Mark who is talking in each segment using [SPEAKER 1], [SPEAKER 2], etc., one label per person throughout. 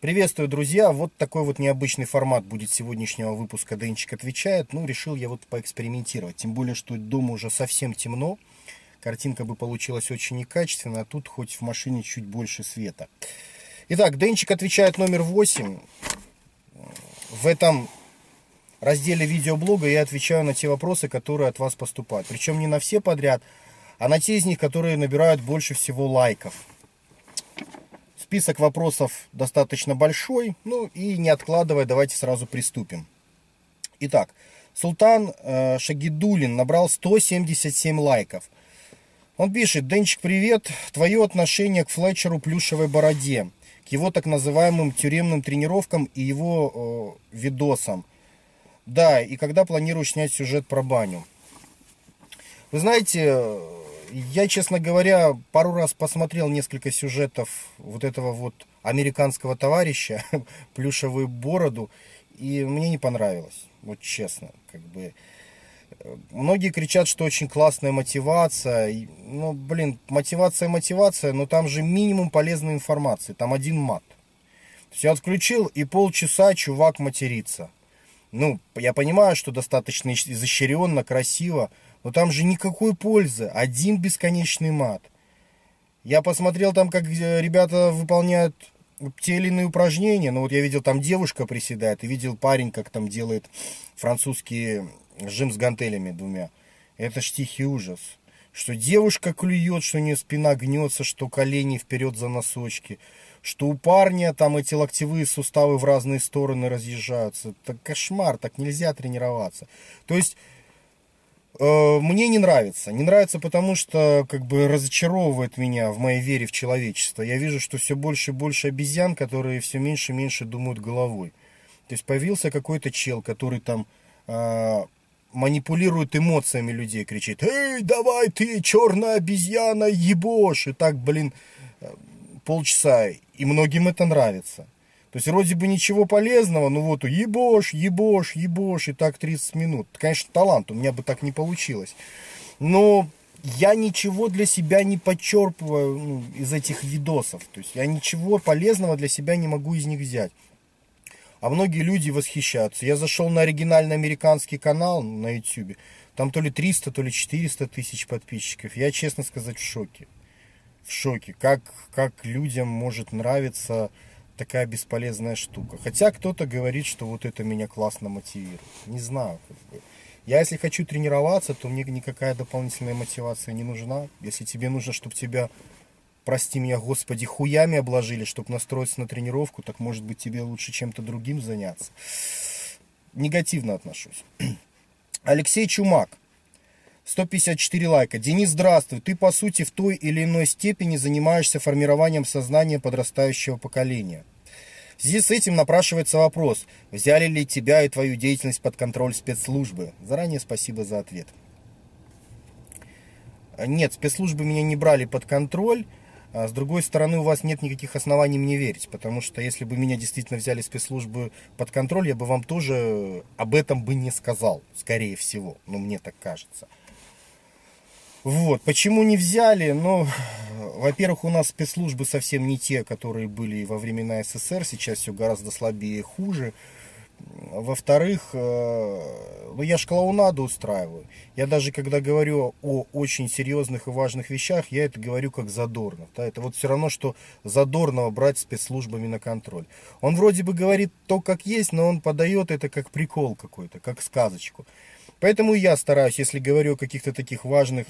[SPEAKER 1] Приветствую, друзья! Вот такой вот необычный формат будет сегодняшнего выпуска «Денчик отвечает». Ну, решил я вот поэкспериментировать. Тем более, что дома уже совсем темно. Картинка бы получилась очень некачественная, а тут хоть в машине чуть больше света. Итак, Денчик отвечает номер 8. В этом разделе видеоблога я отвечаю на те вопросы, которые от вас поступают. Причем не на все подряд, а на те из них, которые набирают больше всего лайков. Список вопросов достаточно большой, ну и не откладывая, давайте сразу приступим. Итак, Султан э, Шагидулин набрал 177 лайков. Он пишет, Денчик, привет, твое отношение к Флетчеру Плюшевой Бороде, к его так называемым тюремным тренировкам и его э, видосам. Да, и когда планируешь снять сюжет про баню? Вы знаете, я, честно говоря, пару раз посмотрел несколько сюжетов вот этого вот американского товарища, плюшевую бороду, и мне не понравилось, вот честно, как бы. Многие кричат, что очень классная мотивация. Ну, блин, мотивация, мотивация, но там же минимум полезной информации. Там один мат. Все отключил, и полчаса чувак матерится. Ну, я понимаю, что достаточно изощренно, красиво, но там же никакой пользы. Один бесконечный мат. Я посмотрел там, как э, ребята выполняют те или иные упражнения. Ну вот я видел, там девушка приседает, и видел парень, как там делает французский жим с гантелями двумя. Это ж тихий ужас. Что девушка клюет, что у нее спина гнется, что колени вперед за носочки. Что у парня там эти локтевые суставы в разные стороны разъезжаются. Это кошмар, так нельзя тренироваться. То есть мне не нравится. Не нравится, потому что как бы разочаровывает меня в моей вере в человечество. Я вижу, что все больше и больше обезьян, которые все меньше и меньше думают головой. То есть появился какой-то чел, который там э, манипулирует эмоциями людей, кричит, «Эй, давай ты, черная обезьяна, ебошь!» И так, блин, э, полчаса. И многим это нравится. То есть вроде бы ничего полезного, ну вот ебошь, ебошь, ебошь, и так 30 минут. Конечно, талант, у меня бы так не получилось. Но я ничего для себя не подчерпываю ну, из этих видосов. То есть я ничего полезного для себя не могу из них взять. А многие люди восхищаются. Я зашел на оригинальный американский канал на YouTube. Там то ли 300, то ли 400 тысяч подписчиков. Я, честно сказать, в шоке. В шоке. Как, как людям может нравиться такая бесполезная штука. Хотя кто-то говорит, что вот это меня классно мотивирует. Не знаю. Как бы. Я если хочу тренироваться, то мне никакая дополнительная мотивация не нужна. Если тебе нужно, чтобы тебя, прости меня, Господи, хуями обложили, чтобы настроиться на тренировку, так может быть тебе лучше чем-то другим заняться. Негативно отношусь. Алексей Чумак. 154 лайка. Денис, здравствуй. Ты, по сути, в той или иной степени занимаешься формированием сознания подрастающего поколения. В связи с этим напрашивается вопрос, взяли ли тебя и твою деятельность под контроль спецслужбы? Заранее спасибо за ответ. Нет, спецслужбы меня не брали под контроль. А с другой стороны, у вас нет никаких оснований мне верить, потому что если бы меня действительно взяли спецслужбы под контроль, я бы вам тоже об этом бы не сказал, скорее всего, ну мне так кажется. Вот, почему не взяли? Ну, во-первых, у нас спецслужбы совсем не те, которые были во времена СССР, сейчас все гораздо слабее и хуже. Во-вторых, э, ну я ж клоунаду устраиваю. Я даже когда говорю о очень серьезных и важных вещах, я это говорю как Задорнов. Да? Это вот все равно, что Задорнова брать спецслужбами на контроль. Он вроде бы говорит то, как есть, но он подает это как прикол какой-то, как сказочку. Поэтому я стараюсь, если говорю о каких-то таких важных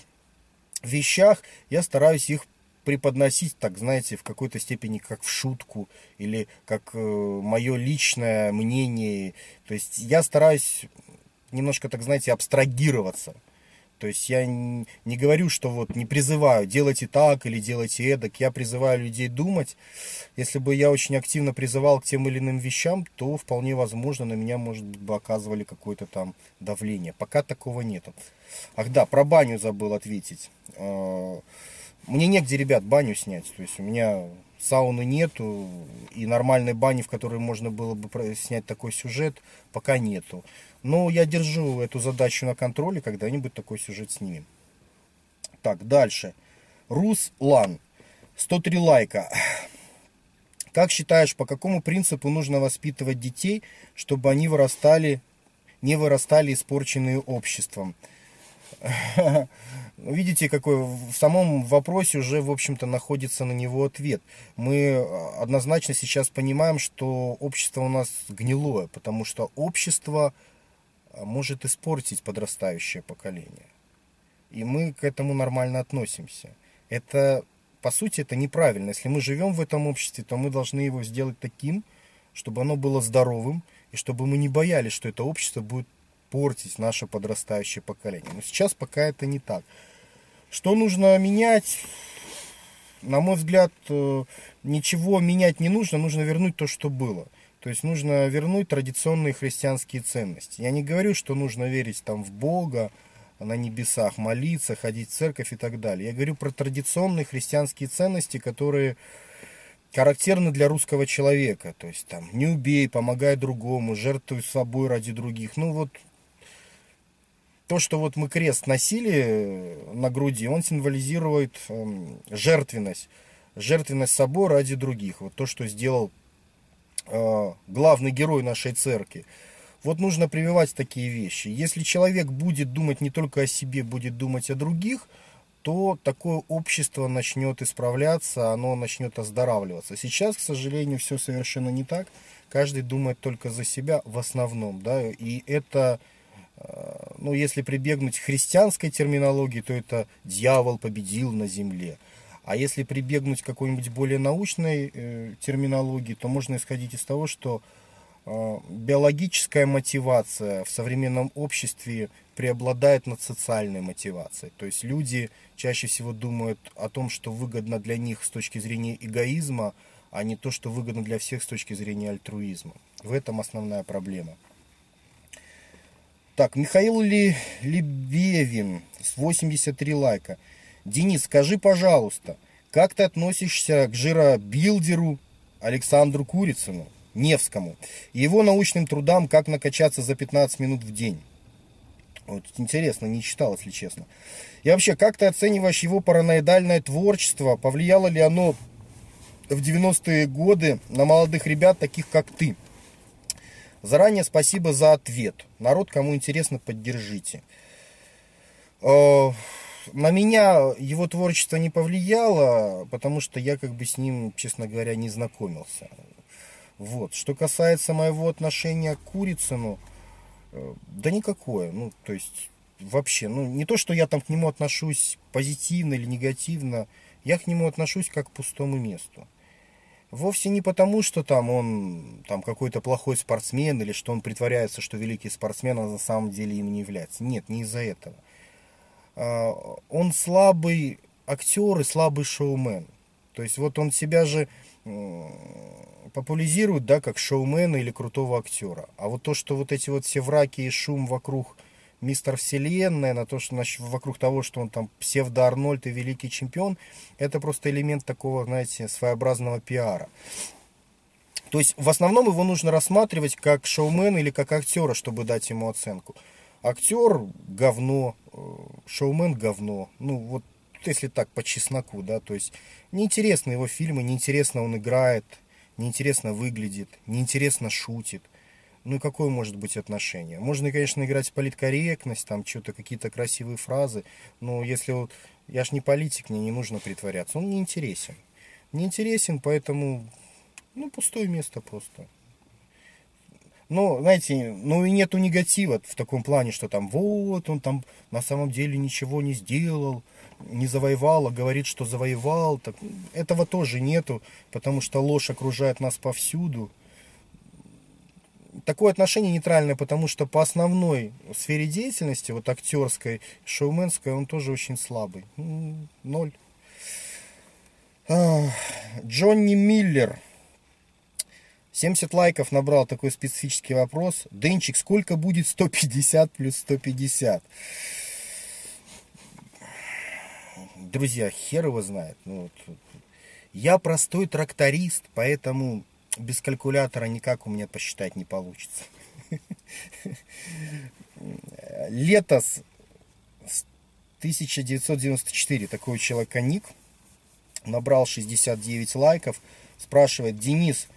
[SPEAKER 1] вещах я стараюсь их преподносить, так знаете, в какой-то степени как в шутку или как э, мое личное мнение. То есть я стараюсь немножко, так знаете, абстрагироваться. То есть я не, говорю, что вот не призываю, делайте так или делайте эдак. Я призываю людей думать. Если бы я очень активно призывал к тем или иным вещам, то вполне возможно на меня, может быть, бы оказывали какое-то там давление. Пока такого нету. Ах да, про баню забыл ответить. А, мне негде, ребят, баню снять. То есть у меня сауны нету, и нормальной бани, в которой можно было бы снять такой сюжет, пока нету. Но я держу эту задачу на контроле, когда-нибудь такой сюжет снимем. Так, дальше. Руслан. 103 лайка. Как считаешь, по какому принципу нужно воспитывать детей, чтобы они вырастали, не вырастали испорченные обществом? Видите, какой в самом вопросе уже, в общем-то, находится на него ответ. Мы однозначно сейчас понимаем, что общество у нас гнилое, потому что общество может испортить подрастающее поколение. И мы к этому нормально относимся. Это по сути, это неправильно. Если мы живем в этом обществе, то мы должны его сделать таким, чтобы оно было здоровым, и чтобы мы не боялись, что это общество будет портить наше подрастающее поколение. Но сейчас пока это не так. Что нужно менять? На мой взгляд, э, ничего менять не нужно, нужно вернуть то, что было. То есть нужно вернуть традиционные христианские ценности. Я не говорю, что нужно верить там в Бога, на небесах, молиться, ходить в церковь и так далее. Я говорю про традиционные христианские ценности, которые характерны для русского человека. То есть там не убей, помогай другому, жертвуй собой ради других. Ну вот то, что вот мы крест носили на груди, он символизирует э, жертвенность. Жертвенность собой ради других. Вот то, что сделал э, главный герой нашей церкви. Вот нужно прививать такие вещи. Если человек будет думать не только о себе, будет думать о других, то такое общество начнет исправляться, оно начнет оздоравливаться. Сейчас, к сожалению, все совершенно не так. Каждый думает только за себя в основном. Да? И это, э, ну, если прибегнуть к христианской терминологии, то это дьявол победил на земле. А если прибегнуть к какой-нибудь более научной э, терминологии, то можно исходить из того, что Э, биологическая мотивация в современном обществе преобладает над социальной мотивацией. То есть люди чаще всего думают о том, что выгодно для них с точки зрения эгоизма, а не то, что выгодно для всех с точки зрения альтруизма. В этом основная проблема. Так, Михаил Ли, Лебевин с 83 лайка. Денис, скажи, пожалуйста, как ты относишься к жиробилдеру Александру Курицыну? Невскому, и его научным трудам «Как накачаться за 15 минут в день». Вот интересно, не читал, если честно. И вообще, как ты оцениваешь его параноидальное творчество? Повлияло ли оно в 90-е годы на молодых ребят, таких как ты? Заранее спасибо за ответ. Народ, кому интересно, поддержите. Э, на меня его творчество не повлияло, потому что я как бы с ним, честно говоря, не знакомился. Вот. Что касается моего отношения к Курицыну, э, да никакое. Ну, то есть, вообще, ну, не то, что я там к нему отношусь позитивно или негативно, я к нему отношусь как к пустому месту. Вовсе не потому, что там он там какой-то плохой спортсмен или что он притворяется, что великий спортсмен, а на самом деле им не является. Нет, не из-за этого. А, он слабый актер и слабый шоумен. То есть вот он себя же популяризируют, да, как шоумена или крутого актера. А вот то, что вот эти вот все враки и шум вокруг мистер Вселенная, на то, что значит, вокруг того, что он там псевдо-Арнольд и великий чемпион, это просто элемент такого, знаете, своеобразного пиара. То есть в основном его нужно рассматривать как шоумена или как актера, чтобы дать ему оценку. Актер говно, э, шоумен говно. Ну вот если так по чесноку, да, то есть неинтересны его фильмы, неинтересно он играет, неинтересно выглядит, неинтересно шутит. Ну какое может быть отношение? Можно, конечно, играть политкорректность, там что-то, какие-то красивые фразы, но если вот, я ж не политик, мне не нужно притворяться, он неинтересен. Неинтересен, поэтому, ну, пустое место просто. Но, знаете, ну и нету негатива в таком плане, что там вот он там на самом деле ничего не сделал, не завоевал, а говорит, что завоевал. Так, этого тоже нету, потому что ложь окружает нас повсюду. Такое отношение нейтральное, потому что по основной сфере деятельности, вот актерской, шоуменской, он тоже очень слабый. Ноль. Джонни Миллер. 70 лайков набрал такой специфический вопрос. Денчик, сколько будет 150 плюс 150? друзья, хер его знает. Ну, вот, я простой тракторист, поэтому без калькулятора никак у меня посчитать не получится. Летос 1994, такой человека ник, набрал 69 лайков. Спрашивает, Денис,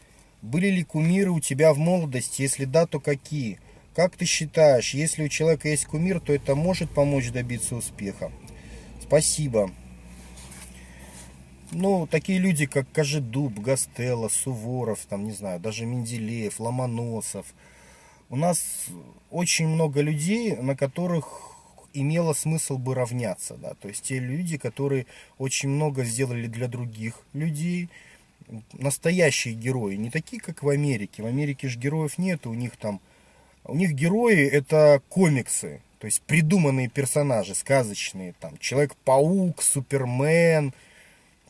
[SPEAKER 1] были ли кумиры у тебя в молодости? Если да, то какие? Как ты считаешь, если у человека есть кумир, то это может помочь добиться успеха? Спасибо. Ну, такие люди, как Кожедуб, Гастелло, Суворов, там, не знаю, даже Менделеев, Ломоносов. У нас очень много людей, на которых имело смысл бы равняться, да, то есть те люди, которые очень много сделали для других людей, настоящие герои, не такие, как в Америке. В Америке же героев нет, у них там, у них герои это комиксы, то есть придуманные персонажи, сказочные, там, Человек-паук, Супермен,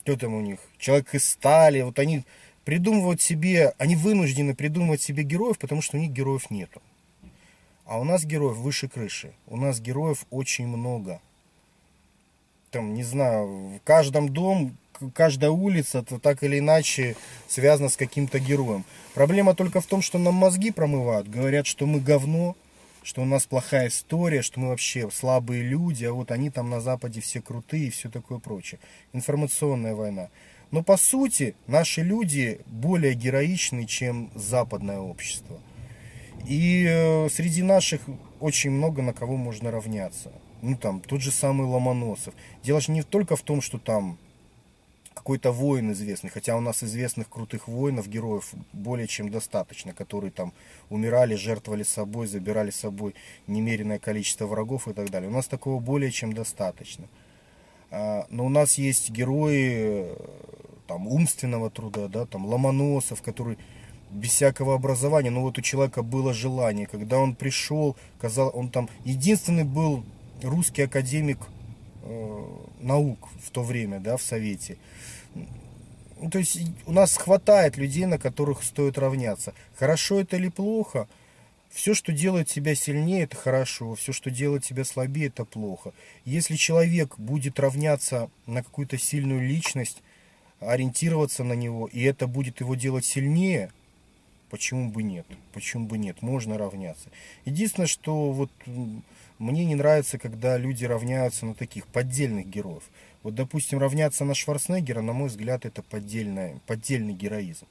[SPEAKER 1] кто там у них, Человек из стали, вот они придумывают себе, они вынуждены придумывать себе героев, потому что у них героев нету. А у нас героев выше крыши. У нас героев очень много. Там, не знаю, в каждом дом, каждая улица то так или иначе связана с каким-то героем. Проблема только в том, что нам мозги промывают. Говорят, что мы говно, что у нас плохая история, что мы вообще слабые люди, а вот они там на Западе все крутые и все такое прочее. Информационная война. Но по сути наши люди более героичны, чем западное общество. И э, среди наших очень много на кого можно равняться. Ну там, тот же самый Ломоносов. Дело же не только в том, что там какой-то воин известный, хотя у нас известных крутых воинов, героев более чем достаточно, которые там умирали, жертвовали собой, забирали с собой немеренное количество врагов и так далее. У нас такого более чем достаточно. А, но у нас есть герои э, там, умственного труда, да, там Ломоносов, который без всякого образования, но вот у человека было желание. Когда он пришел, казал, он там единственный был русский академик э, наук в то время, да, в Совете. Ну, то есть у нас хватает людей, на которых стоит равняться. Хорошо это или плохо? Все, что делает тебя сильнее, это хорошо. Все, что делает тебя слабее, это плохо. Если человек будет равняться на какую-то сильную личность, ориентироваться на него, и это будет его делать сильнее – Почему бы нет? Почему бы нет? Можно равняться. Единственное, что вот мне не нравится, когда люди равняются на таких поддельных героев. Вот, допустим, равняться на Шварценеггера, на мой взгляд, это поддельный, поддельный героизм.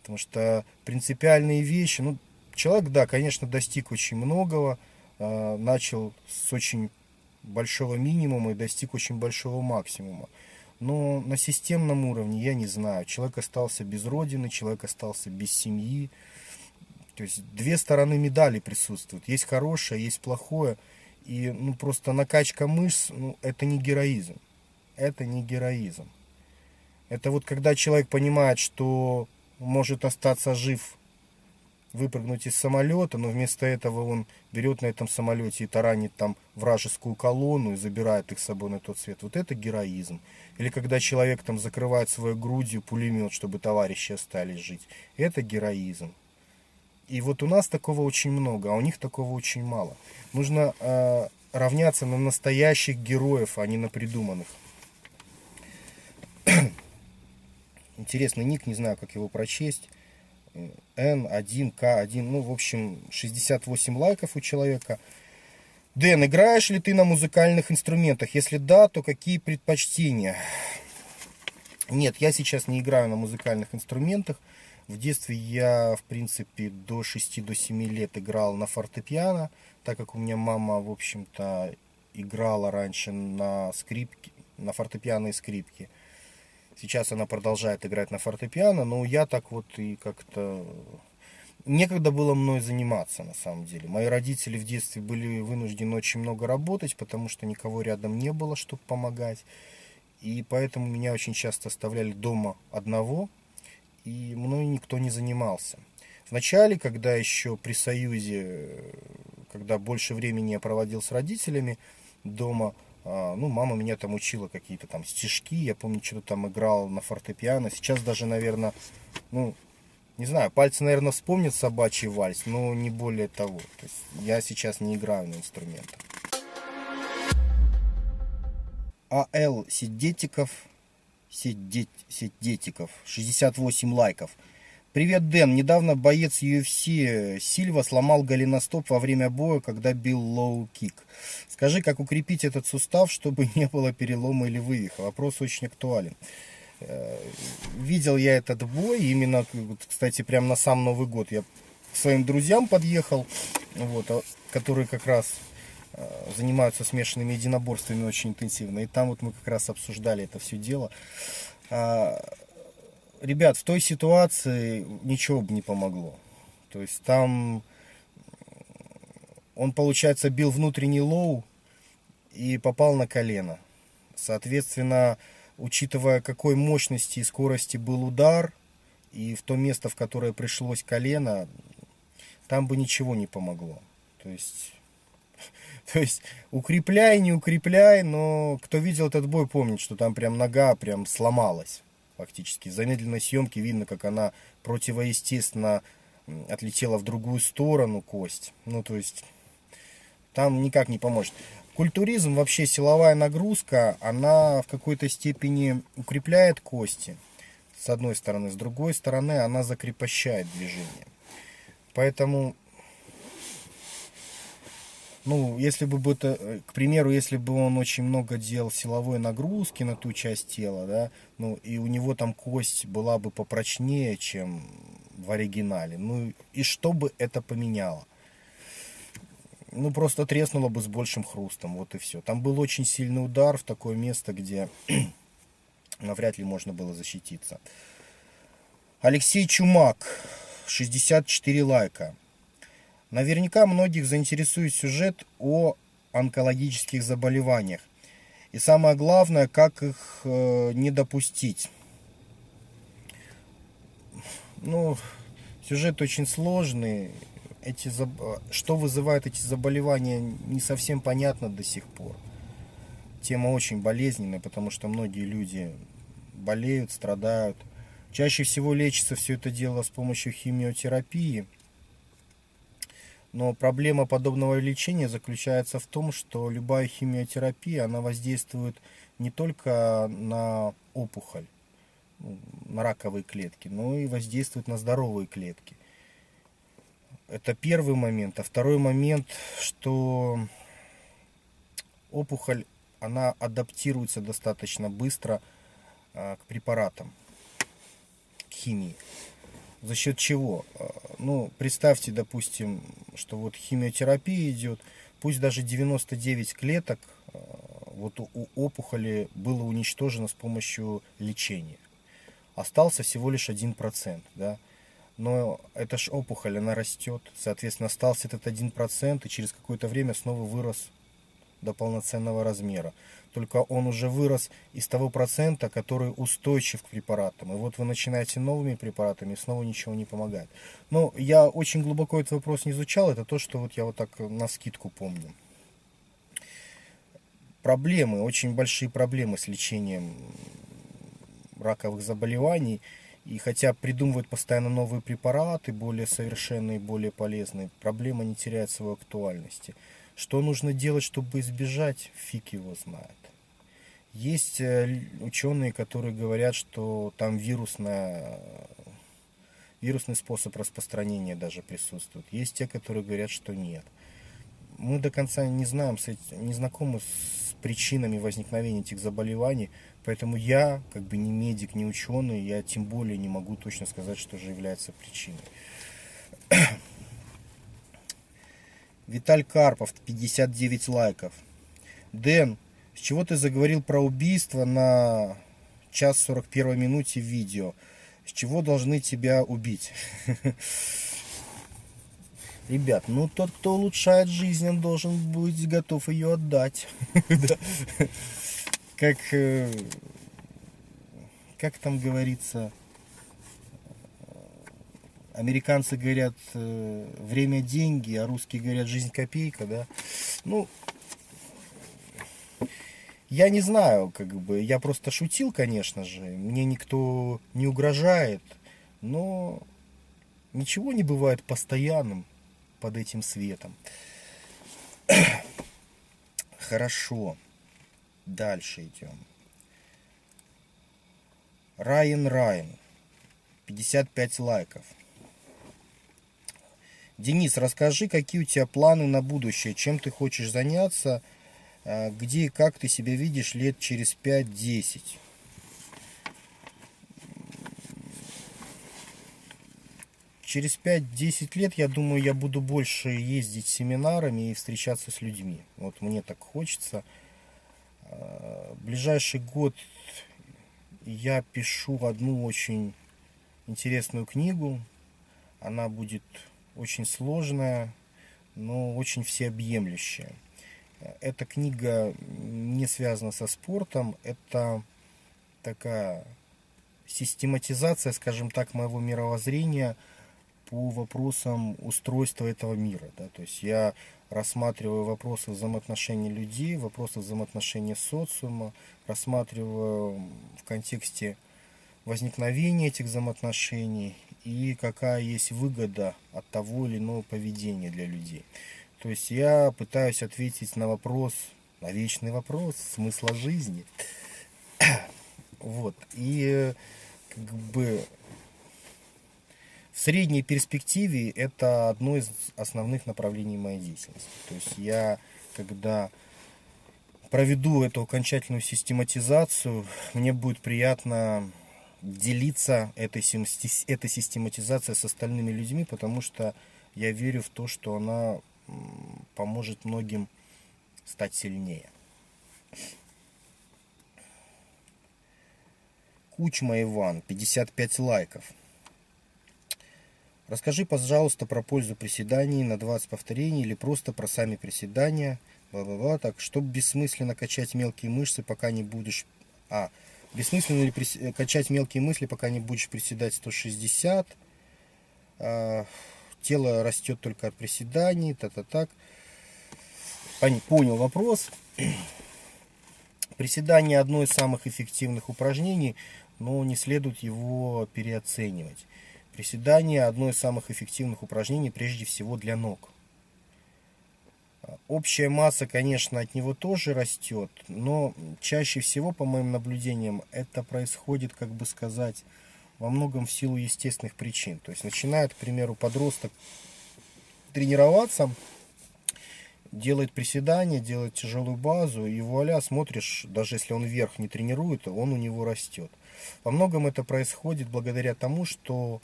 [SPEAKER 1] Потому что принципиальные вещи, ну, человек, да, конечно, достиг очень многого, э, начал с очень большого минимума и достиг очень большого максимума. Но на системном уровне я не знаю. Человек остался без родины, человек остался без семьи. То есть две стороны медали присутствуют. Есть хорошее, есть плохое. И ну, просто накачка мышц, ну, это не героизм. Это не героизм. Это вот когда человек понимает, что может остаться жив выпрыгнуть из самолета, но вместо этого он берет на этом самолете и таранит там вражескую колонну и забирает их с собой на тот свет. Вот это героизм. Или когда человек там закрывает своей грудью пулемет, чтобы товарищи остались жить. Это героизм. И вот у нас такого очень много, а у них такого очень мало. Нужно э, равняться на настоящих героев, а не на придуманных. Интересный ник, не знаю, как его прочесть. N1K1, ну, в общем, 68 лайков у человека. Дэн, играешь ли ты на музыкальных инструментах? Если да, то какие предпочтения? Нет, я сейчас не играю на музыкальных инструментах. В детстве я, в принципе, до 6-7 лет играл на фортепиано, так как у меня мама, в общем-то, играла раньше на скрипке, на фортепиано и скрипке. Сейчас она продолжает играть на фортепиано, но я так вот и как-то... Некогда было мной заниматься, на самом деле. Мои родители в детстве были вынуждены очень много работать, потому что никого рядом не было, чтобы помогать. И поэтому меня очень часто оставляли дома одного, и мной никто не занимался. Вначале, когда еще при Союзе, когда больше времени я проводил с родителями дома, а, ну, мама меня там учила какие-то там стишки, я помню, что-то там играл на фортепиано. Сейчас даже, наверное, ну, не знаю, пальцы, наверное, вспомнят собачий вальс, но не более того. То есть я сейчас не играю на инструментах. А.Л. Сидетиков, Сидет, Сидетиков, 68 лайков. Привет, Дэн. Недавно боец UFC Сильва сломал голеностоп во время боя, когда бил лоу-кик. Скажи, как укрепить этот сустав, чтобы не было перелома или вывиха? Вопрос очень актуален. Э, видел я этот бой, именно, кстати, прямо на сам Новый год я к своим друзьям подъехал, вот, а, которые как раз э, занимаются смешанными единоборствами очень интенсивно. И там вот мы как раз обсуждали это все дело. А, ребят, в той ситуации ничего бы не помогло. То есть там он, получается, бил внутренний лоу и попал на колено. Соответственно, учитывая какой мощности и скорости был удар, и в то место, в которое пришлось колено, там бы ничего не помогло. То есть, то есть укрепляй, не укрепляй, но кто видел этот бой, помнит, что там прям нога прям сломалась фактически. В замедленной съемке видно, как она противоестественно отлетела в другую сторону кость. Ну, то есть, там никак не поможет. Культуризм, вообще силовая нагрузка, она в какой-то степени укрепляет кости, с одной стороны. С другой стороны, она закрепощает движение. Поэтому, ну, если бы это, к примеру, если бы он очень много делал силовой нагрузки на ту часть тела, да, ну, и у него там кость была бы попрочнее, чем в оригинале, ну, и что бы это поменяло? ну, просто треснуло бы с большим хрустом, вот и все. Там был очень сильный удар в такое место, где навряд ли можно было защититься. Алексей Чумак, 64 лайка. Наверняка многих заинтересует сюжет о онкологических заболеваниях. И самое главное, как их э, не допустить. Ну, сюжет очень сложный эти, что вызывает эти заболевания, не совсем понятно до сих пор. Тема очень болезненная, потому что многие люди болеют, страдают. Чаще всего лечится все это дело с помощью химиотерапии. Но проблема подобного лечения заключается в том, что любая химиотерапия, она воздействует не только на опухоль, на раковые клетки, но и воздействует на здоровые клетки. Это первый момент. А второй момент, что опухоль, она адаптируется достаточно быстро а, к препаратам, к химии. За счет чего? А, ну, представьте, допустим, что вот химиотерапия идет, пусть даже 99 клеток а, вот у опухоли было уничтожено с помощью лечения. Остался всего лишь 1%, да? но эта ж опухоль, она растет, соответственно, остался этот один процент и через какое-то время снова вырос до полноценного размера. Только он уже вырос из того процента, который устойчив к препаратам. И вот вы начинаете новыми препаратами, и снова ничего не помогает. Но я очень глубоко этот вопрос не изучал, это то, что вот я вот так на скидку помню. Проблемы, очень большие проблемы с лечением раковых заболеваний – и хотя придумывают постоянно новые препараты, более совершенные, более полезные, проблема не теряет своей актуальности. Что нужно делать, чтобы избежать, фиг его знает. Есть э, ученые, которые говорят, что там вирусная, вирусный способ распространения даже присутствует. Есть те, которые говорят, что нет. Мы до конца не знаем, не знакомы с причинами возникновения этих заболеваний, Поэтому я, как бы не медик, не ученый, я тем более не могу точно сказать, что же является причиной. Виталь Карпов, 59 лайков. Дэн, с чего ты заговорил про убийство на час 41 минуте видео? С чего должны тебя убить? Ребят, ну тот, кто улучшает жизнь, он должен быть готов ее отдать. как, э, как там говорится, американцы говорят э, время деньги, а русские говорят жизнь копейка, да. Ну, я не знаю, как бы, я просто шутил, конечно же, мне никто не угрожает, но ничего не бывает постоянным под этим светом. Хорошо. Дальше идем. Райан Райан. 55 лайков. Денис, расскажи, какие у тебя планы на будущее, чем ты хочешь заняться, а, где и как ты себя видишь лет через 5-10? Через 5-10 лет, я думаю, я буду больше ездить семинарами и встречаться с людьми. Вот мне так хочется. А, ближайший год я пишу одну очень интересную книгу. Она будет очень сложная, но очень всеобъемлющая. Эта книга не связана со спортом, это такая систематизация, скажем так, моего мировоззрения по вопросам устройства этого мира. Да? То есть я рассматриваю вопросы взаимоотношений людей, вопросы взаимоотношений социума, рассматриваю в контексте возникновения этих взаимоотношений и какая есть выгода от того или иного поведения для людей. То есть я пытаюсь ответить на вопрос, на вечный вопрос смысла жизни. Вот. И как бы в средней перспективе это одно из основных направлений моей деятельности. То есть я, когда проведу эту окончательную систематизацию, мне будет приятно делиться этой, этой систематизацией с остальными людьми, потому что я верю в то, что она поможет многим стать сильнее. Кучма Иван, 55 лайков. Расскажи, пожалуйста, про пользу приседаний на 20 повторений или просто про сами приседания. Бла-бла-бла. Так, чтобы бессмысленно качать мелкие мышцы, пока не будешь... А, бессмысленно ли прис... качать мелкие мысли, пока не будешь приседать 160. А, тело растет только от приседаний. Та-та-так. Понял вопрос. Приседание одно из самых эффективных упражнений но не следует его переоценивать. Приседание – одно из самых эффективных упражнений прежде всего для ног. Общая масса, конечно, от него тоже растет, но чаще всего, по моим наблюдениям, это происходит, как бы сказать, во многом в силу естественных причин. То есть начинает, к примеру, подросток тренироваться, делает приседания, делает тяжелую базу, и вуаля, смотришь, даже если он вверх не тренирует, он у него растет. Во многом это происходит благодаря тому, что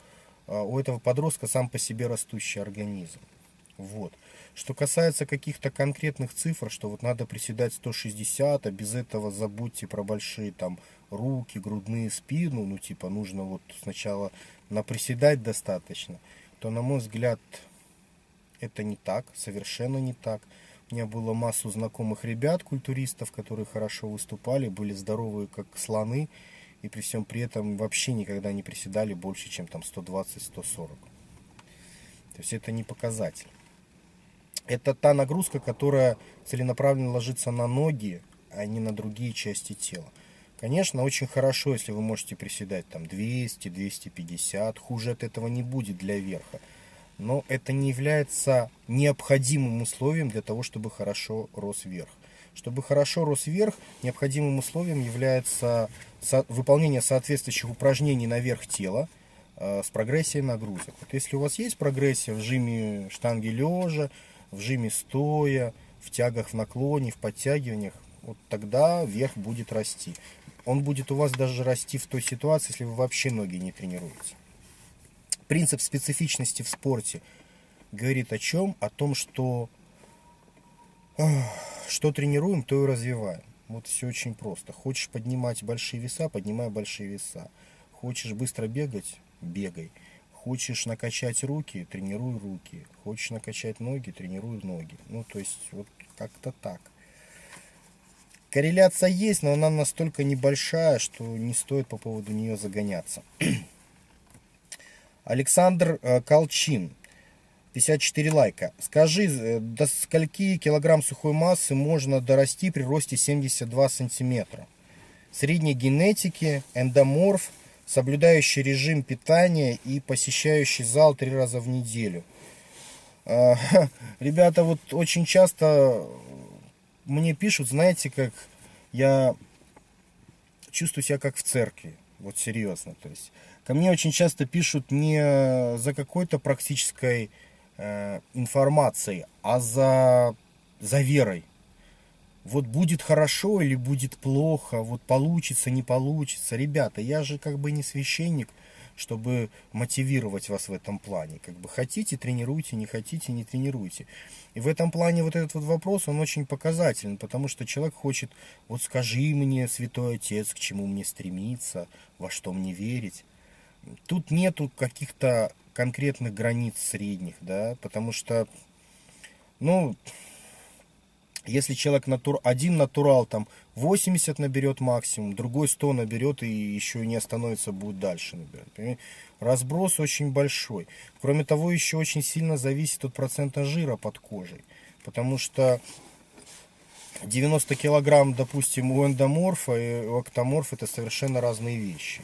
[SPEAKER 1] а, у этого подростка сам по себе растущий организм. Вот. Что касается каких-то конкретных цифр, что вот надо приседать 160, а без этого забудьте про большие там руки, грудные, спину, ну типа нужно вот сначала наприседать достаточно, то на мой взгляд это не так, совершенно не так. У меня было массу знакомых ребят, культуристов, которые хорошо выступали, были здоровые как слоны, и при всем при этом вообще никогда не приседали больше, чем там 120-140. То есть это не показатель. Это та нагрузка, которая целенаправленно ложится на ноги, а не на другие части тела. Конечно, очень хорошо, если вы можете приседать там 200, 250. Хуже от этого не будет для верха. Но это не является необходимым условием для того, чтобы хорошо рос вверх. Чтобы хорошо рос вверх, необходимым условием является выполнение соответствующих упражнений на верх тела э, с прогрессией нагрузок. Вот если у вас есть прогрессия в жиме штанги лежа, в жиме стоя, в тягах в наклоне, в подтягиваниях, вот тогда верх будет расти. Он будет у вас даже расти в той ситуации, если вы вообще ноги не тренируете. Принцип специфичности в спорте говорит о чем? О том, что что тренируем, то и развиваем. Вот все очень просто. Хочешь поднимать большие веса, поднимай большие веса. Хочешь быстро бегать, бегай. Хочешь накачать руки, тренируй руки. Хочешь накачать ноги, тренируй ноги. Ну, то есть, вот как-то так. Корреляция есть, но она настолько небольшая, что не стоит по поводу нее загоняться. Александр э, Колчин. 54 лайка. Скажи, э, до скольки килограмм сухой массы можно дорасти при росте 72 сантиметра? Средней генетики, эндоморф, соблюдающий режим питания и посещающий зал три раза в неделю. А, ребята, вот очень часто мне пишут, знаете, как я чувствую себя как в церкви. Вот серьезно. То есть ко мне очень часто пишут не за какой-то практической э, информацией, а за, за верой. Вот будет хорошо или будет плохо, вот получится, не получится. Ребята, я же как бы не священник, чтобы мотивировать вас в этом плане. Как бы хотите, тренируйте, не хотите, не тренируйте. И в этом плане вот этот вот вопрос, он очень показателен, потому что человек хочет, вот скажи мне, святой отец, к чему мне стремиться, во что мне верить. Тут нету каких-то конкретных границ средних, да, потому что, ну, если человек натур, один натурал там 80 наберет максимум, другой 100 наберет и еще не остановится, будет дальше набирать. Разброс очень большой. Кроме того, еще очень сильно зависит от процента жира под кожей. Потому что 90 килограмм, допустим, у эндоморфа и у октоморфа это совершенно разные вещи.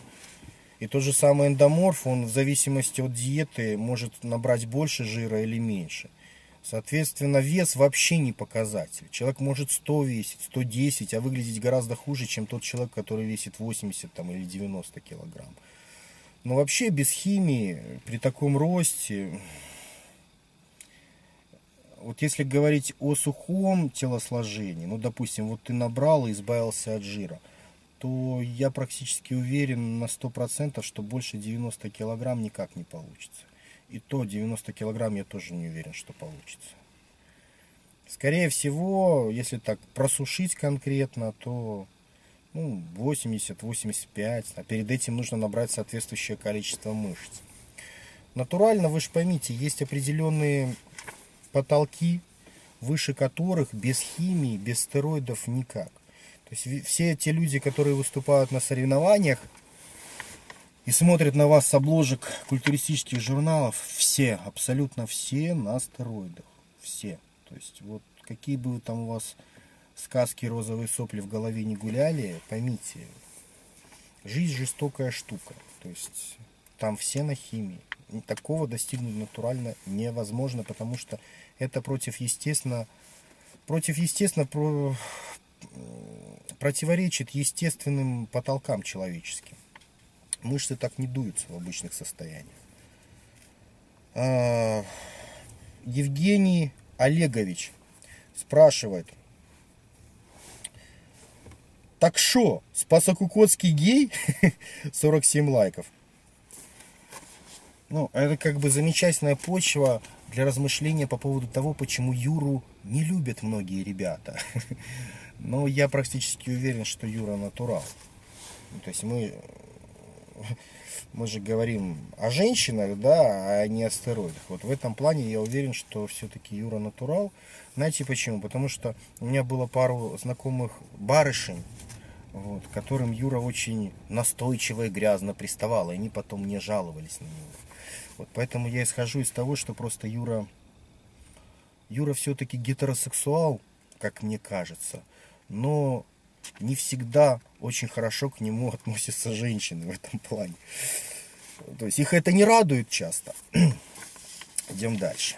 [SPEAKER 1] И тот же самый эндоморф, он в зависимости от диеты может набрать больше жира или меньше. Соответственно, вес вообще не показатель. Человек может 100 весить, 110, а выглядеть гораздо хуже, чем тот человек, который весит 80 там, или 90 килограмм. Но вообще без химии при таком росте, вот если говорить о сухом телосложении, ну, допустим, вот ты набрал и избавился от жира, то я практически уверен на 100%, что больше 90 килограмм никак не получится. И то 90 килограмм я тоже не уверен, что получится. Скорее всего, если так просушить конкретно, то ну, 80-85, а перед этим нужно набрать соответствующее количество мышц. Натурально, вы же поймите, есть определенные потолки, выше которых без химии, без стероидов никак. То есть все те люди, которые выступают на соревнованиях, и смотрят на вас с обложек культуристических журналов, все, абсолютно все на стероидах. Все. То есть вот какие бы там у вас сказки розовые сопли в голове не гуляли, поймите, жизнь жестокая штука. То есть там все на химии. И такого достигнуть натурально невозможно, потому что это против естественно, против естественно про, противоречит естественным потолкам человеческим. Мышцы так не дуются в обычных состояниях. А, Евгений Олегович спрашивает. Так что, Спасокукотский гей? 47 лайков. Ну, это как бы замечательная почва для размышления по поводу того, почему Юру не любят многие ребята. Но я практически уверен, что Юра натурал. То есть мы мы же говорим о женщинах, да, а не о стероидах. Вот в этом плане я уверен, что все-таки Юра натурал. Знаете почему? Потому что у меня было пару знакомых барышень, вот, которым Юра очень настойчиво и грязно приставал, и они потом не жаловались на него. Вот поэтому я исхожу из того, что просто Юра, Юра все-таки гетеросексуал, как мне кажется, но не всегда очень хорошо к нему относятся женщины в этом плане. То есть их это не радует часто. Идем дальше.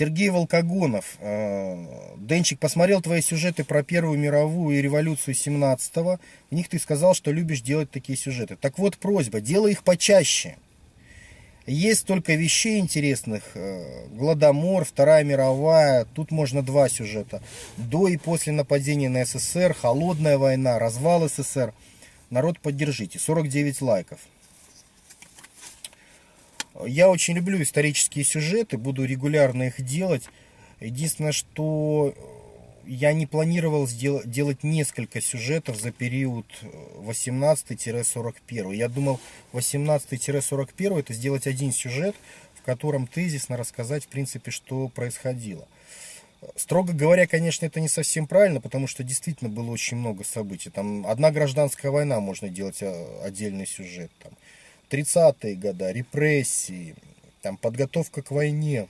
[SPEAKER 1] Сергей Волкогонов. Э, Денчик, посмотрел твои сюжеты про Первую мировую и революцию 17-го. В них ты сказал, что любишь делать такие сюжеты. Так вот, просьба, делай их почаще. Есть столько вещей интересных. Э, Гладомор, Вторая мировая. Тут можно два сюжета. До и после нападения на СССР, Холодная война, развал СССР. Народ, поддержите. 49 лайков. Я очень люблю исторические сюжеты, буду регулярно их делать. Единственное, что я не планировал сделать, делать несколько сюжетов за период 18-41. Э, я думал 18-41 это сделать один сюжет, в котором тезисно рассказать, в принципе, что происходило. Строго говоря, конечно, это не совсем правильно, потому что действительно было очень много событий. Там одна гражданская война, можно делать э, отдельный сюжет. Там 30-е годы, репрессии, там подготовка к войне,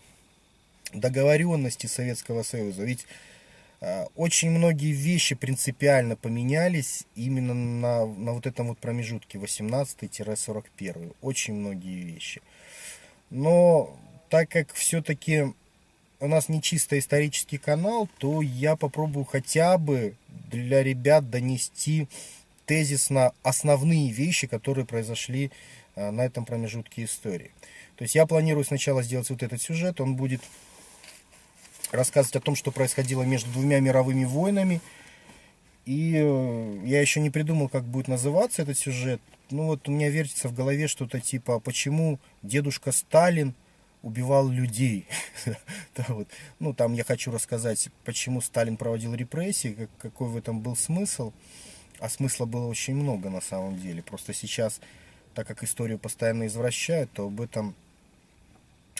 [SPEAKER 1] договоренности Советского Союза. Ведь очень многие вещи принципиально поменялись именно на, на вот этом вот промежутке 18-41. Очень многие вещи. Но так как все-таки у нас не чисто исторический канал, то я попробую хотя бы для ребят донести тезисно основные вещи, которые произошли э, на этом промежутке истории. То есть я планирую сначала сделать вот этот сюжет, он будет рассказывать о том, что происходило между двумя мировыми войнами. И э, я еще не придумал, как будет называться этот сюжет. Ну вот у меня вертится в голове что-то типа, а почему дедушка Сталин убивал людей. Ну, там я хочу рассказать, почему Сталин проводил репрессии, как, какой в этом был смысл. А смысла было очень много на самом деле. Просто сейчас, так как историю постоянно извращают, то об этом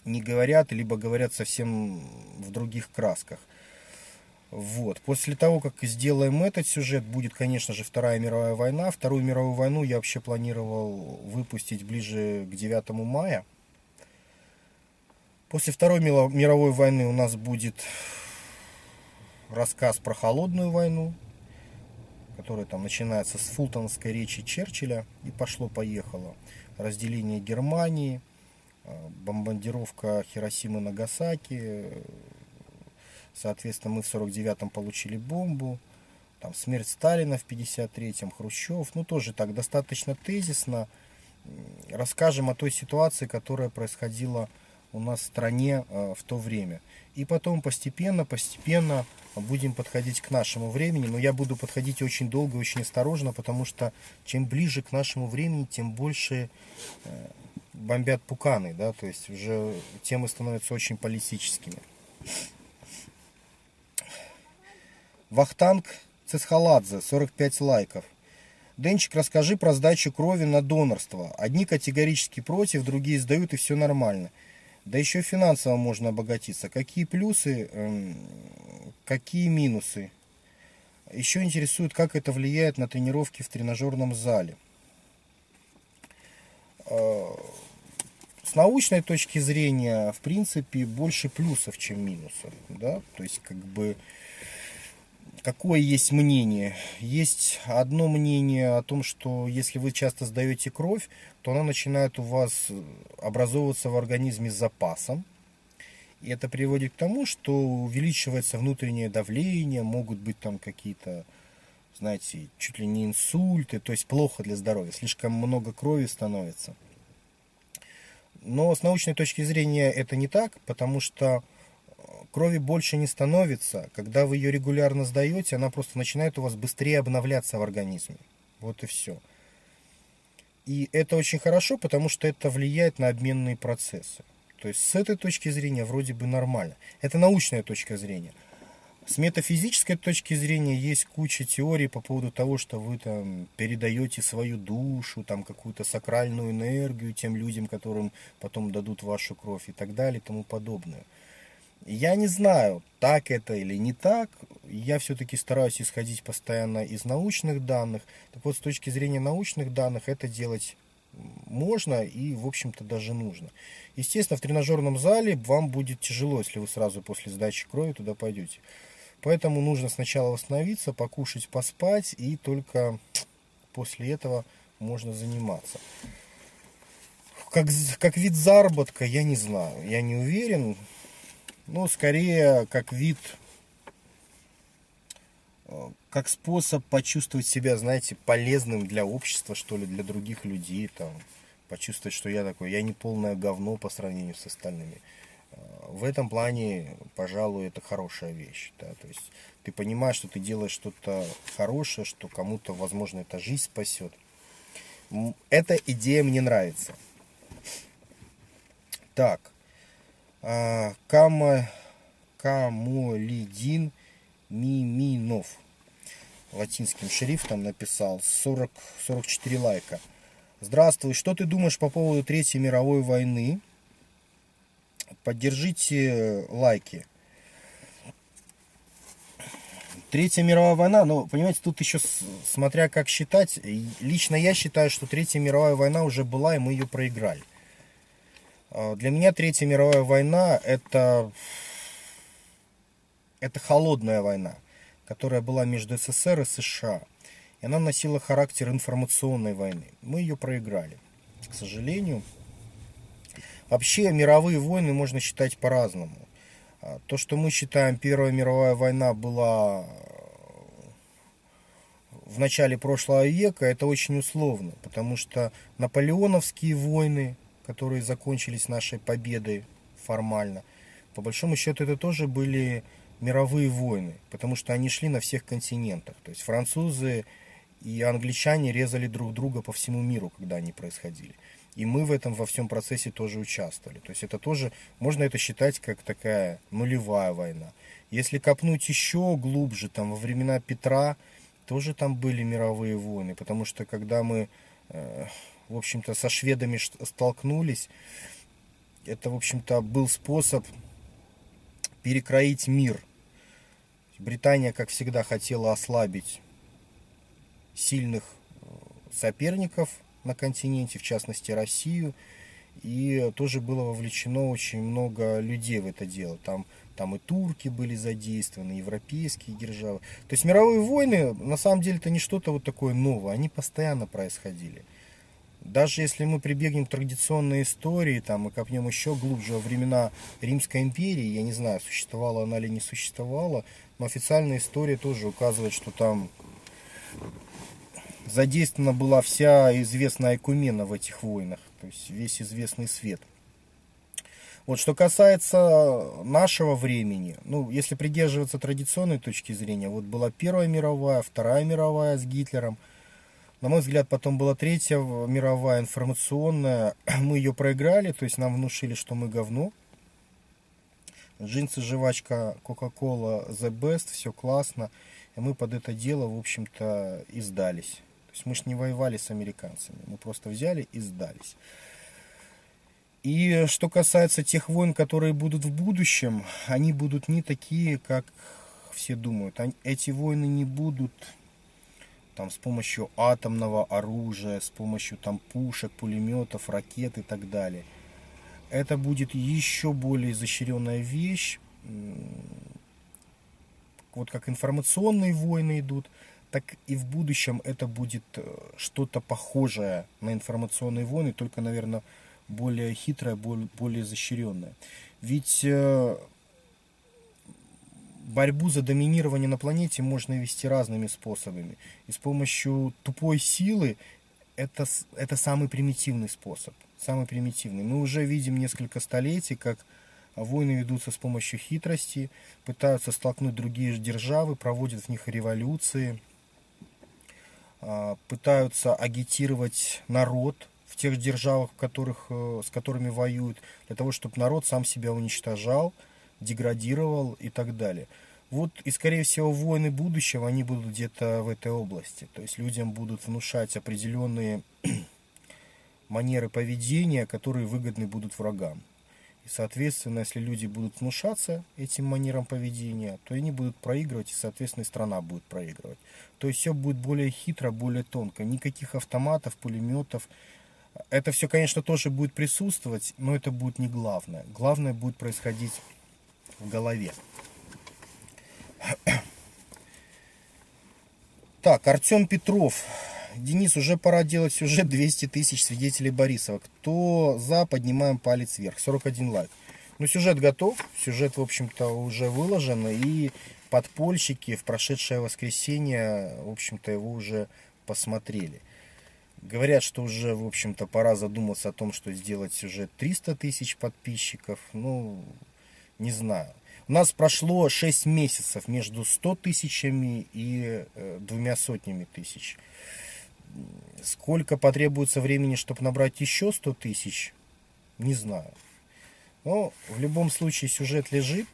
[SPEAKER 1] не говорят, либо говорят совсем в других красках. Вот. После того, как сделаем этот сюжет, будет, конечно же, Вторая мировая война. Вторую мировую войну я вообще планировал выпустить ближе к 9 мая. После Второй мировой войны у нас будет рассказ про холодную войну, которая там начинается с фултонской речи Черчилля и пошло-поехало. Разделение Германии, бомбардировка Хиросимы Нагасаки, Соответственно, мы в 49-м получили бомбу. Там смерть Сталина в 53-м, Хрущев. Ну, тоже так достаточно тезисно. Расскажем о той ситуации, которая происходила у нас в стране э, в то время. И потом постепенно, постепенно будем подходить к нашему времени. Но я буду подходить очень долго и очень осторожно, потому что чем ближе к нашему времени, тем больше э, бомбят пуканы. Да? То есть уже темы становятся очень политическими. Вахтанг Цесхаладзе, 45 лайков. Денчик, расскажи про сдачу крови на донорство. Одни категорически против, другие сдают и все нормально. Да еще финансово можно обогатиться. Какие плюсы, эм, какие минусы? Еще интересует, как это влияет на тренировки в тренажерном зале. Э, с научной точки зрения, в принципе, больше плюсов, чем минусов. Да? То есть, как бы, Какое есть мнение? Есть одно мнение о том, что если вы часто сдаете кровь, то она начинает у вас образовываться в организме с запасом. И это приводит к тому, что увеличивается внутреннее давление, могут быть там какие-то, знаете, чуть ли не инсульты, то есть плохо для здоровья, слишком много крови становится. Но с научной точки зрения это не так, потому что крови больше не становится. Когда вы ее регулярно сдаете, она просто начинает у вас быстрее обновляться в организме. Вот и все. И это очень хорошо, потому что это влияет на обменные процессы. То есть с этой точки зрения вроде бы нормально. Это научная точка зрения. С метафизической точки зрения есть куча теорий по поводу того, что вы там передаете свою душу, там какую-то сакральную энергию тем людям, которым потом дадут вашу кровь и так далее и тому подобное. Я не знаю, так это или не так. Я все-таки стараюсь исходить постоянно из научных данных. Так вот, с точки зрения научных данных, это делать можно и, в общем-то, даже нужно. Естественно, в тренажерном зале вам будет тяжело, если вы сразу после сдачи крови туда пойдете. Поэтому нужно сначала восстановиться, покушать, поспать, и только после этого можно заниматься. Как, как вид заработка, я не знаю, я не уверен. Ну, скорее, как вид, э, как способ почувствовать себя, знаете, полезным для общества, что ли, для других людей, там, почувствовать, что я такой, я не полное говно по сравнению с остальными. В этом плане, пожалуй, это хорошая вещь. Да? То есть ты понимаешь, что ты делаешь что-то хорошее, что кому-то, возможно, эта жизнь спасет. Эта идея мне нравится. Так, а, Кама, Камолидин Миминов. Латинским шрифтом написал 40, 44 лайка. Здравствуй, что ты думаешь по поводу Третьей мировой войны? Поддержите лайки. Третья мировая война, ну, понимаете, тут еще смотря как считать, лично я считаю, что Третья мировая война уже была, и мы ее проиграли. А, для меня Третья мировая война это, это холодная война, которая была между СССР и США. И она носила характер информационной войны. Мы ее проиграли, к сожалению. Вообще мировые войны можно считать по-разному. А, то, что мы считаем Первая мировая война была в начале прошлого века, это очень условно, потому что наполеоновские войны, которые закончились нашей победой формально. По большому счету это тоже были мировые войны, потому что они шли на всех континентах. То есть французы и англичане резали друг друга по всему миру, когда они происходили. И мы в этом во всем процессе тоже участвовали. То есть это тоже, можно это считать как такая нулевая война. Если копнуть еще глубже, там во времена Петра тоже там были мировые войны, потому что когда мы, э, в общем-то, со шведами столкнулись, это, в общем-то, был способ перекроить мир. Британия, как всегда, хотела ослабить сильных э, соперников на континенте, в частности Россию. И тоже было вовлечено очень много людей в это дело. Там, там и турки были задействованы, европейские державы. То есть мировые войны, на самом деле, это не что-то вот такое новое. Они постоянно происходили. Даже если мы прибегнем к традиционной истории, там, и копнем еще глубже во времена Римской империи, я не знаю, существовала она или не существовала, но официальная история тоже указывает, что там задействована была вся известная Айкумена в этих войнах, то есть весь известный свет. Вот что касается нашего времени, ну, если придерживаться традиционной точки зрения, вот была Первая мировая, Вторая мировая с Гитлером, на мой взгляд, потом была Третья мировая информационная, мы ее проиграли, то есть нам внушили, что мы говно. Джинсы, жвачка, Кока-Кола, The Best, все классно. И мы под это дело, в общем-то, и сдались. Есть мы же не воевали с американцами, мы просто взяли и сдались. И что касается тех войн, которые будут в будущем, они будут не такие, как все думают. Эти войны не будут там, с помощью атомного оружия, с помощью там, пушек, пулеметов, ракет и так далее. Это будет еще более изощренная вещь. Вот как информационные войны идут, так и в будущем это будет э, что-то похожее на информационные войны, только, наверное, более хитрое, более изощренное. Ведь э, борьбу за доминирование на планете можно вести разными способами. И с помощью тупой силы это, это самый примитивный способ. Самый примитивный. Мы уже видим несколько столетий, как войны ведутся с помощью хитрости, пытаются столкнуть другие державы, проводят в них революции, пытаются агитировать народ в тех державах, в которых, э, с которыми воюют, для того, чтобы народ сам себя уничтожал, деградировал и так далее. Вот и, скорее всего, войны будущего, они будут где-то в этой области. То есть людям будут внушать определенные манеры поведения, которые выгодны будут врагам. И, соответственно, если люди будут внушаться этим манерам поведения, то они будут проигрывать, и, соответственно, и страна будет проигрывать. То есть все будет более хитро, более тонко. Никаких автоматов, пулеметов. Это все, конечно, тоже будет присутствовать, но это будет не главное. Главное будет происходить в голове. Так, Артем Петров. Денис, уже пора делать сюжет 200 тысяч свидетелей Борисова. Кто за, поднимаем палец вверх. 41 лайк. Ну, сюжет готов. Сюжет, в общем-то, уже выложен. И подпольщики в прошедшее воскресенье, в общем-то, его уже посмотрели. Говорят, что уже, в общем-то, пора задуматься о том, что сделать сюжет 300 тысяч подписчиков. Ну, не знаю. У нас прошло 6 месяцев между 100 тысячами и э, двумя сотнями тысяч. Сколько потребуется времени, чтобы набрать еще 100 тысяч, не знаю. Но в любом случае сюжет лежит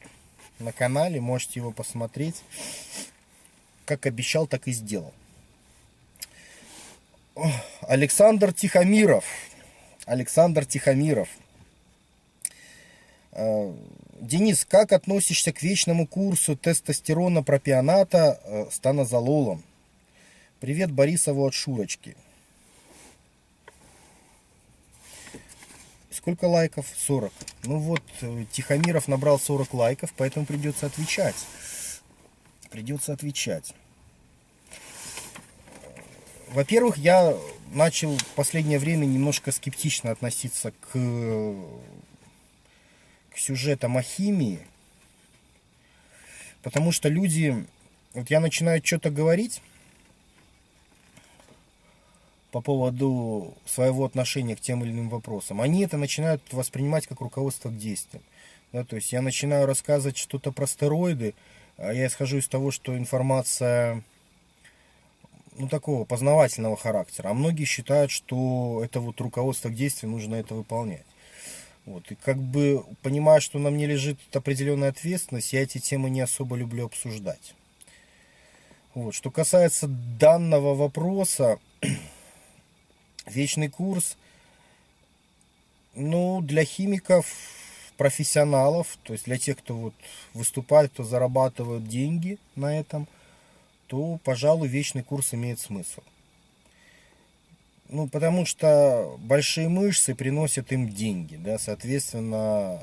[SPEAKER 1] на канале, можете его посмотреть. Как обещал, так и сделал. Александр Тихомиров. Александр Тихомиров. Э, Денис, как относишься к вечному курсу тестостерона пропионата э, с танозололом? Привет Борисову от Шурочки. Сколько лайков? 40. Ну вот, э, Тихомиров набрал 40 лайков, поэтому придется отвечать. Придется отвечать. Во-первых, я начал в последнее время немножко скептично относиться к сюжетам о химии, потому что люди, вот я начинаю что-то говорить по поводу своего отношения к тем или иным вопросам, они это начинают воспринимать как руководство к действиям. Да, то есть я начинаю рассказывать что-то про стероиды, а я исхожу из того, что информация ну, такого познавательного характера. А многие считают, что это вот руководство к действию, нужно это выполнять. Вот. И как бы понимая, что на мне лежит определенная ответственность, я эти темы не особо люблю обсуждать. Вот. Что касается данного вопроса, вечный курс, ну, для химиков, профессионалов, то есть для тех, кто вот выступает, кто зарабатывает деньги на этом, то, пожалуй, вечный курс имеет смысл. Ну, потому что большие мышцы приносят им деньги, да, соответственно,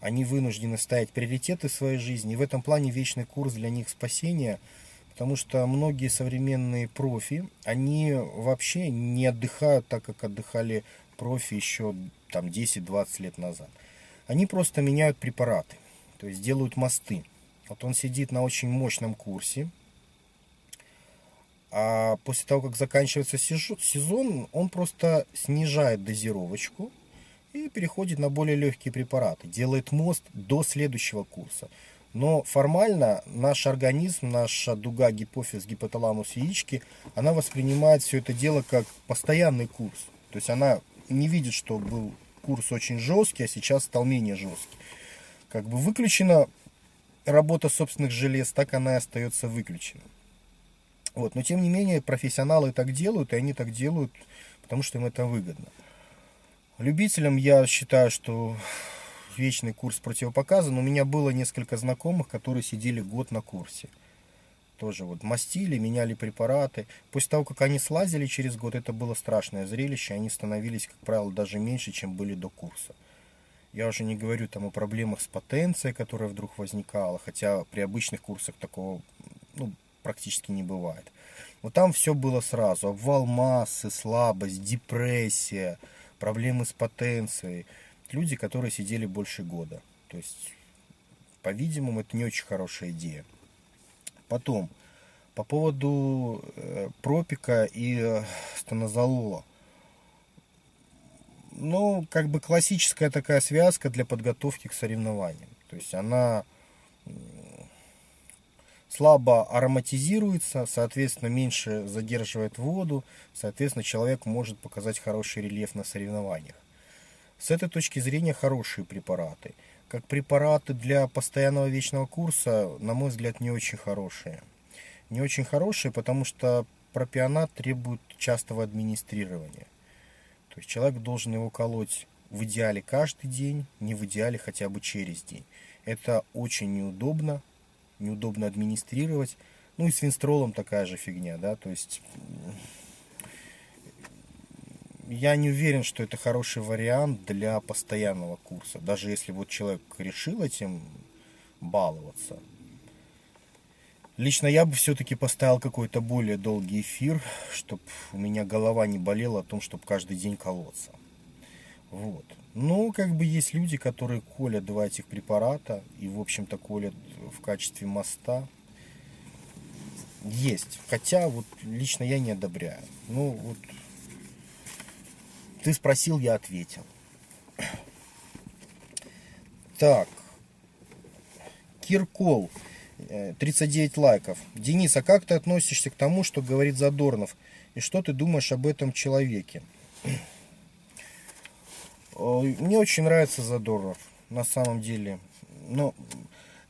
[SPEAKER 1] они вынуждены ставить приоритеты в своей жизни. И в этом плане вечный курс для них спасения, потому что многие современные профи, они вообще не отдыхают так, как отдыхали профи еще там 10-20 лет назад. Они просто меняют препараты, то есть делают мосты. Вот он сидит на очень мощном курсе, а после того, как заканчивается сезон, он просто снижает дозировочку и переходит на более легкие препараты, делает мост до следующего курса. Но формально наш организм, наша дуга, гипофиз, гипоталамус, яички, она воспринимает все это дело как постоянный курс. То есть она не видит, что был курс очень жесткий, а сейчас стал менее жесткий. Как бы выключена работа собственных желез, так она и остается выключена. Вот. Но тем не менее профессионалы так делают, и они так делают, потому что им это выгодно. Любителям я считаю, что вечный курс противопоказан. У меня было несколько знакомых, которые сидели год на курсе. Тоже вот мастили, меняли препараты. После того, как они слазили через год, это было страшное зрелище. Они становились, как правило, даже меньше, чем были до курса. Я уже не говорю там о проблемах с потенцией, которая вдруг возникала, хотя при обычных курсах такого ну, практически не бывает. Вот там все было сразу. Обвал массы, слабость, депрессия, проблемы с потенцией. Люди, которые сидели больше года. То есть, по-видимому, это не очень хорошая идея. Потом, по поводу э, пропика и э, станозолола. Ну, как бы классическая такая связка для подготовки к соревнованиям. То есть она слабо ароматизируется, соответственно, меньше задерживает воду, соответственно, человек может показать хороший рельеф на соревнованиях. С этой точки зрения хорошие препараты. Как препараты для постоянного вечного курса, на мой взгляд, не очень хорошие. Не очень хорошие, потому что пропионат требует частого администрирования. То есть человек должен его колоть в идеале каждый день, не в идеале хотя бы через день. Это очень неудобно, неудобно администрировать. Ну и с винстролом такая же фигня, да, то есть я не уверен, что это хороший вариант для постоянного курса. Даже если вот человек решил этим баловаться. Лично я бы все-таки поставил какой-то более долгий эфир, чтобы у меня голова не болела о том, чтобы каждый день колоться. Вот. Ну, как бы есть люди, которые колят два этих препарата и, в общем-то, колят в качестве моста. Есть. Хотя, вот лично я не одобряю. Ну, вот ты спросил, я ответил. Так. Киркол. 39 лайков. Денис, а как ты относишься к тому, что говорит Задорнов? И что ты думаешь об этом человеке? Э, мне очень нравится Задоров, на самом деле. Но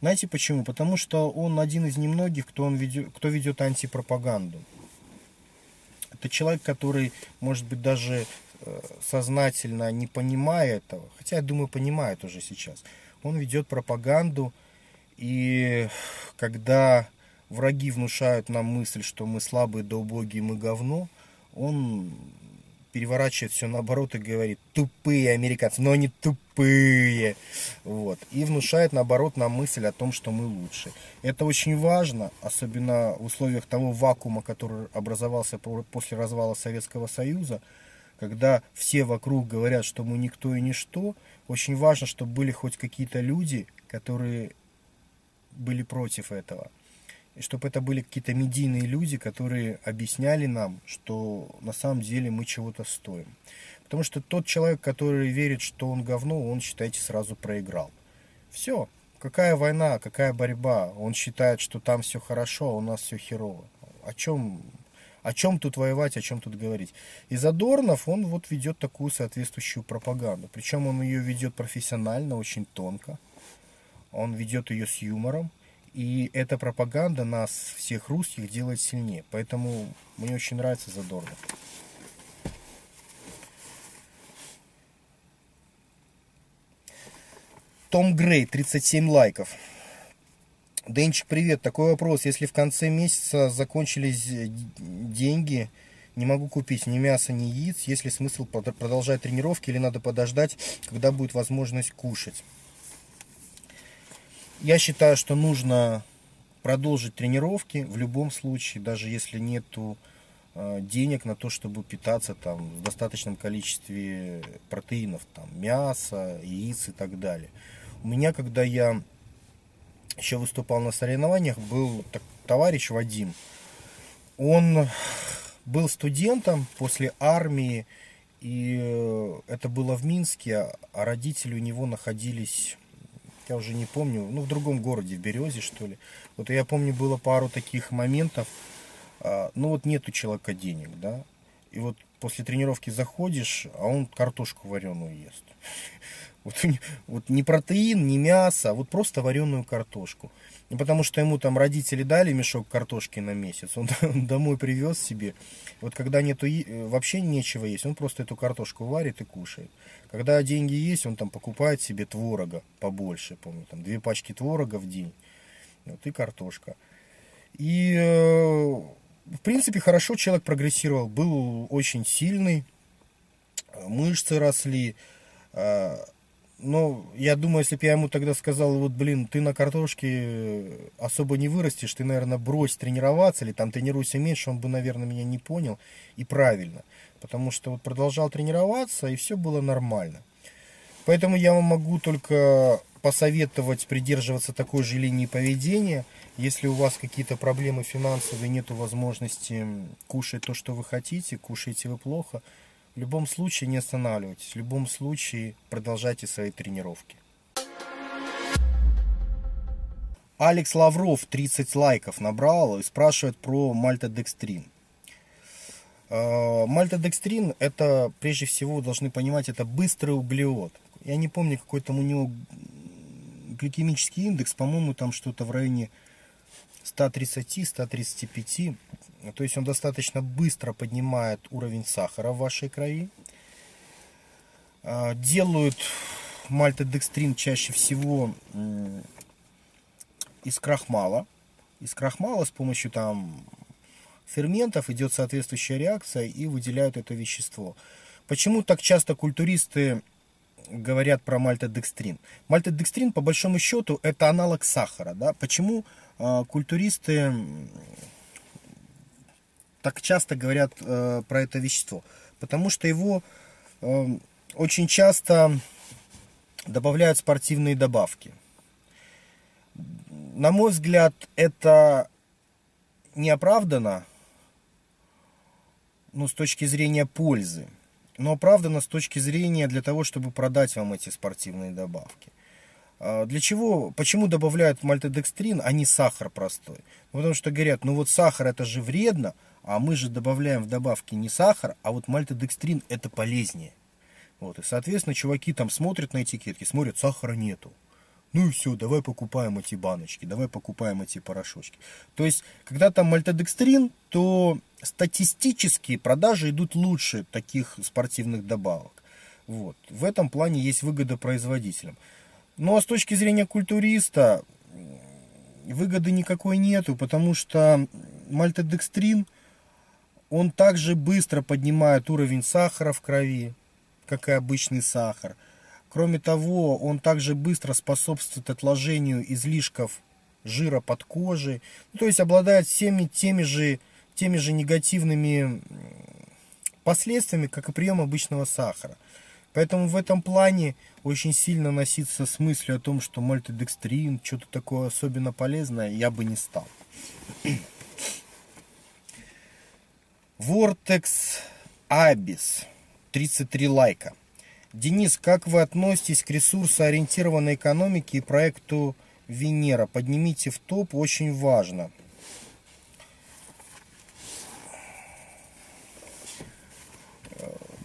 [SPEAKER 1] знаете почему? Потому что он один из немногих, кто, он ведет, кто ведет антипропаганду. Это человек, который, может быть, даже э, сознательно не понимая этого, хотя, я думаю, понимает уже сейчас. Он ведет пропаганду, и когда враги внушают нам мысль, что мы слабые, да убогие, мы говно, он переворачивает все наоборот и говорит тупые американцы, но они тупые. Вот. И внушает наоборот нам мысль о том, что мы лучше. Это очень важно, особенно в условиях того вакуума, который образовался после развала Советского Союза, когда все вокруг говорят, что мы никто и ничто, очень важно, чтобы были хоть какие-то люди, которые были против этого и чтобы это были какие-то медийные люди, которые объясняли нам, что на самом деле мы чего-то стоим. Потому что тот человек, который верит, что он говно, он, считайте, сразу проиграл. Все. Какая война, какая борьба? Он считает, что там все хорошо, а у нас все херово. О чем, о чем тут воевать, о чем тут говорить? И Задорнов, он вот ведет такую соответствующую пропаганду. Причем он ее ведет профессионально, очень тонко. Он ведет ее с юмором. И эта пропаганда нас, всех русских, делает сильнее. Поэтому мне очень нравится Задорнов. Том Грей, 37 лайков. Денчик, привет. Такой вопрос. Если в конце месяца закончились деньги, не могу купить ни мяса, ни яиц, есть ли смысл продолжать тренировки или надо подождать, когда будет возможность кушать? Я считаю, что нужно продолжить тренировки в любом случае, даже если нету э, денег на то, чтобы питаться там в достаточном количестве протеинов, там мяса, яиц и так далее. У меня, когда я еще выступал на соревнованиях, был так, товарищ Вадим. Он был студентом после армии, и э, это было в Минске, а родители у него находились, я уже не помню, ну в другом городе, в Березе что ли. Вот я помню, было пару таких моментов, а, ну вот нету человека денег, да, и вот после тренировки заходишь, а он картошку вареную ест. Вот, вот не протеин, не мясо, а вот просто вареную картошку. Ну, потому что ему там родители дали мешок картошки на месяц, он, он домой привез себе. Вот когда нету э, вообще нечего есть, он просто эту картошку варит и кушает. Когда деньги есть, он там покупает себе творога побольше, помню, там две пачки творога в день. Вот и картошка. И э, в принципе хорошо человек прогрессировал, был очень сильный, мышцы росли. Э, ну, я думаю, если бы я ему тогда сказал, вот, блин, ты на картошке особо не вырастешь, ты, наверное, брось тренироваться или там тренируйся меньше, он бы, наверное, меня не понял. И правильно. Потому что вот продолжал тренироваться, и все было нормально. Поэтому я вам могу только посоветовать придерживаться такой же линии поведения. Если у вас какие-то проблемы финансовые, нет возможности кушать то, что вы хотите, кушаете вы плохо – в любом случае не останавливайтесь, в любом случае продолжайте свои тренировки. Алекс Лавров 30 лайков набрал и спрашивает про мальтодекстрин. Э, мальтодекстрин это прежде всего должны понимать это быстрый углевод. Я не помню какой там у него гликемический индекс, по-моему там что-то в районе 130-135. То есть он достаточно быстро поднимает уровень сахара в вашей крови. А, делают мальтодекстрин чаще всего из крахмала. Из крахмала с помощью там ферментов идет соответствующая реакция и выделяют это вещество. Почему так часто культуристы говорят про мальтодекстрин? Мальтодекстрин, по большому счету, это аналог сахара. Да? Почему э, культуристы так часто говорят э, про это вещество? Потому что его э, очень часто добавляют спортивные добавки. На мой взгляд, это неоправданно, ну, с точки зрения пользы, но оправдано с точки зрения для того, чтобы продать вам эти спортивные добавки. А, для чего, почему добавляют мальтодекстрин, а не сахар простой? Ну, потому что говорят, ну вот сахар это же вредно, а мы же добавляем в добавки не сахар, а вот мальтодекстрин это полезнее. Вот, и, соответственно, чуваки там смотрят на этикетки, смотрят, сахара нету. Ну и все, давай покупаем эти баночки, давай покупаем эти порошочки. То есть, когда там мальтодекстрин, то статистически продажи идут лучше таких спортивных добавок. Вот. В этом плане есть выгода производителям. Ну а с точки зрения культуриста, выгоды никакой нету, потому что мальтодекстрин – он также быстро поднимает уровень сахара в крови, как и обычный сахар. Кроме того, он также быстро способствует отложению излишков жира под кожей. Ну, то есть обладает всеми теми же, теми же негативными последствиями, как и прием обычного сахара. Поэтому в этом плане очень сильно носиться с мыслью о том, что мальтодекстрин, что-то такое особенно полезное, я бы не стал. Vortex Abyss 33 лайка. Денис, как вы относитесь к ресурсоориентированной экономике и проекту Венера? Поднимите в топ, очень важно.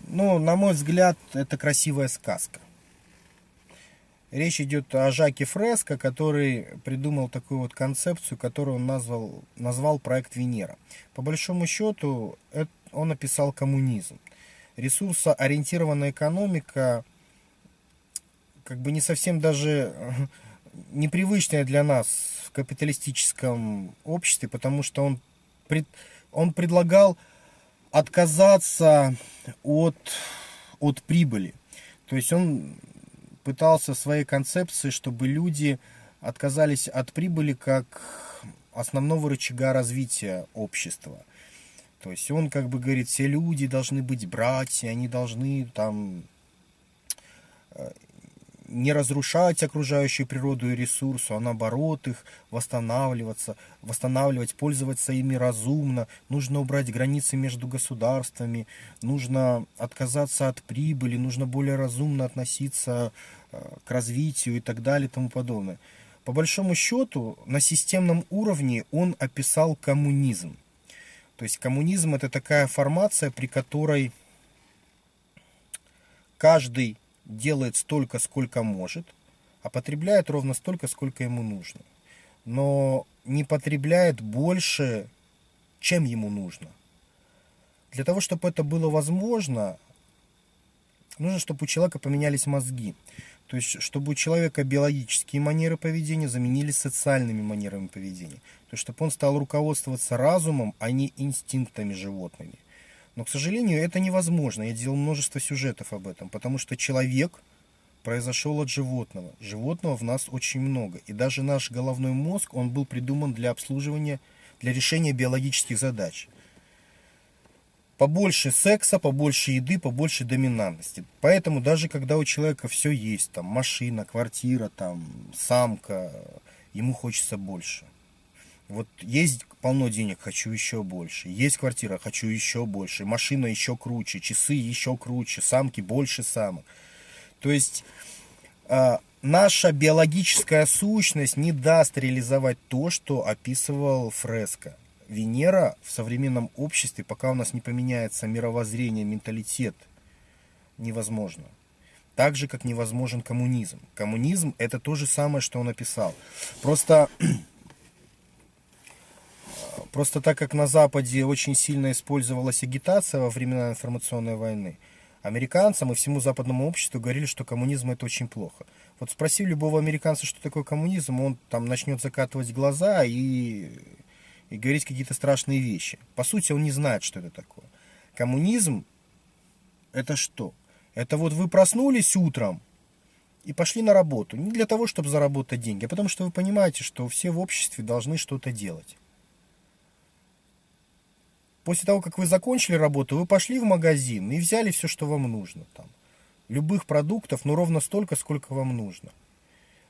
[SPEAKER 1] Ну, на мой взгляд, это красивая сказка. Речь идет о Жаке Фреско, который придумал такую вот концепцию, которую он назвал, назвал проект Венера. По большому счету, он написал коммунизм. Ресурсоориентированная экономика как бы не совсем даже непривычная для нас в капиталистическом обществе, потому что он, пред, он предлагал отказаться от, от прибыли. То есть он пытался своей концепции, чтобы люди отказались от прибыли как основного рычага развития общества. То есть он как бы говорит, все люди должны быть братья, они должны там э, не разрушать окружающую природу и ресурсы, а наоборот их восстанавливаться, восстанавливать, пользоваться ими разумно. Нужно убрать границы между государствами, нужно отказаться от прибыли, нужно более разумно относиться э, к развитию и так далее и тому подобное. По большому счету, на системном уровне он описал коммунизм. То есть коммунизм это такая формация, при которой каждый делает столько, сколько может, а потребляет ровно столько, сколько ему нужно. Но не потребляет больше, чем ему нужно. Для того, чтобы это было возможно, нужно, чтобы у человека поменялись мозги. То есть, чтобы у человека биологические манеры поведения заменились социальными манерами поведения. То есть, чтобы он стал руководствоваться разумом, а не инстинктами животными. Но, к сожалению, это невозможно. Я делал множество сюжетов об этом, потому что человек произошел от животного. Животного в нас очень много. И даже наш головной мозг, он был придуман для обслуживания, для решения биологических задач. Побольше секса, побольше еды, побольше доминантности. Поэтому даже когда у человека все есть, там машина, квартира, там самка, ему хочется больше. Вот есть полно денег, хочу еще больше. Есть квартира, хочу еще больше. Машина еще круче, часы еще круче, самки больше самок. То есть э, наша биологическая сущность не даст реализовать то, что описывал Фреско. Венера в современном обществе, пока у нас не поменяется мировоззрение, менталитет, невозможно. Так же, как невозможен коммунизм. Коммунизм это то же самое, что он описал. Просто Просто так как на Западе очень сильно использовалась агитация во времена информационной войны, американцам и всему западному обществу говорили, что коммунизм это очень плохо. Вот спроси любого американца, что такое коммунизм, он там начнет закатывать глаза и, и говорить какие-то страшные вещи. По сути, он не знает, что это такое. Коммунизм это что? Это вот вы проснулись утром и пошли на работу. Не для того, чтобы заработать деньги, а потому что вы понимаете, что все в обществе должны что-то делать. После того, как вы закончили работу, вы пошли в магазин и взяли все, что вам нужно. Там. Любых продуктов, но ровно столько, сколько вам нужно.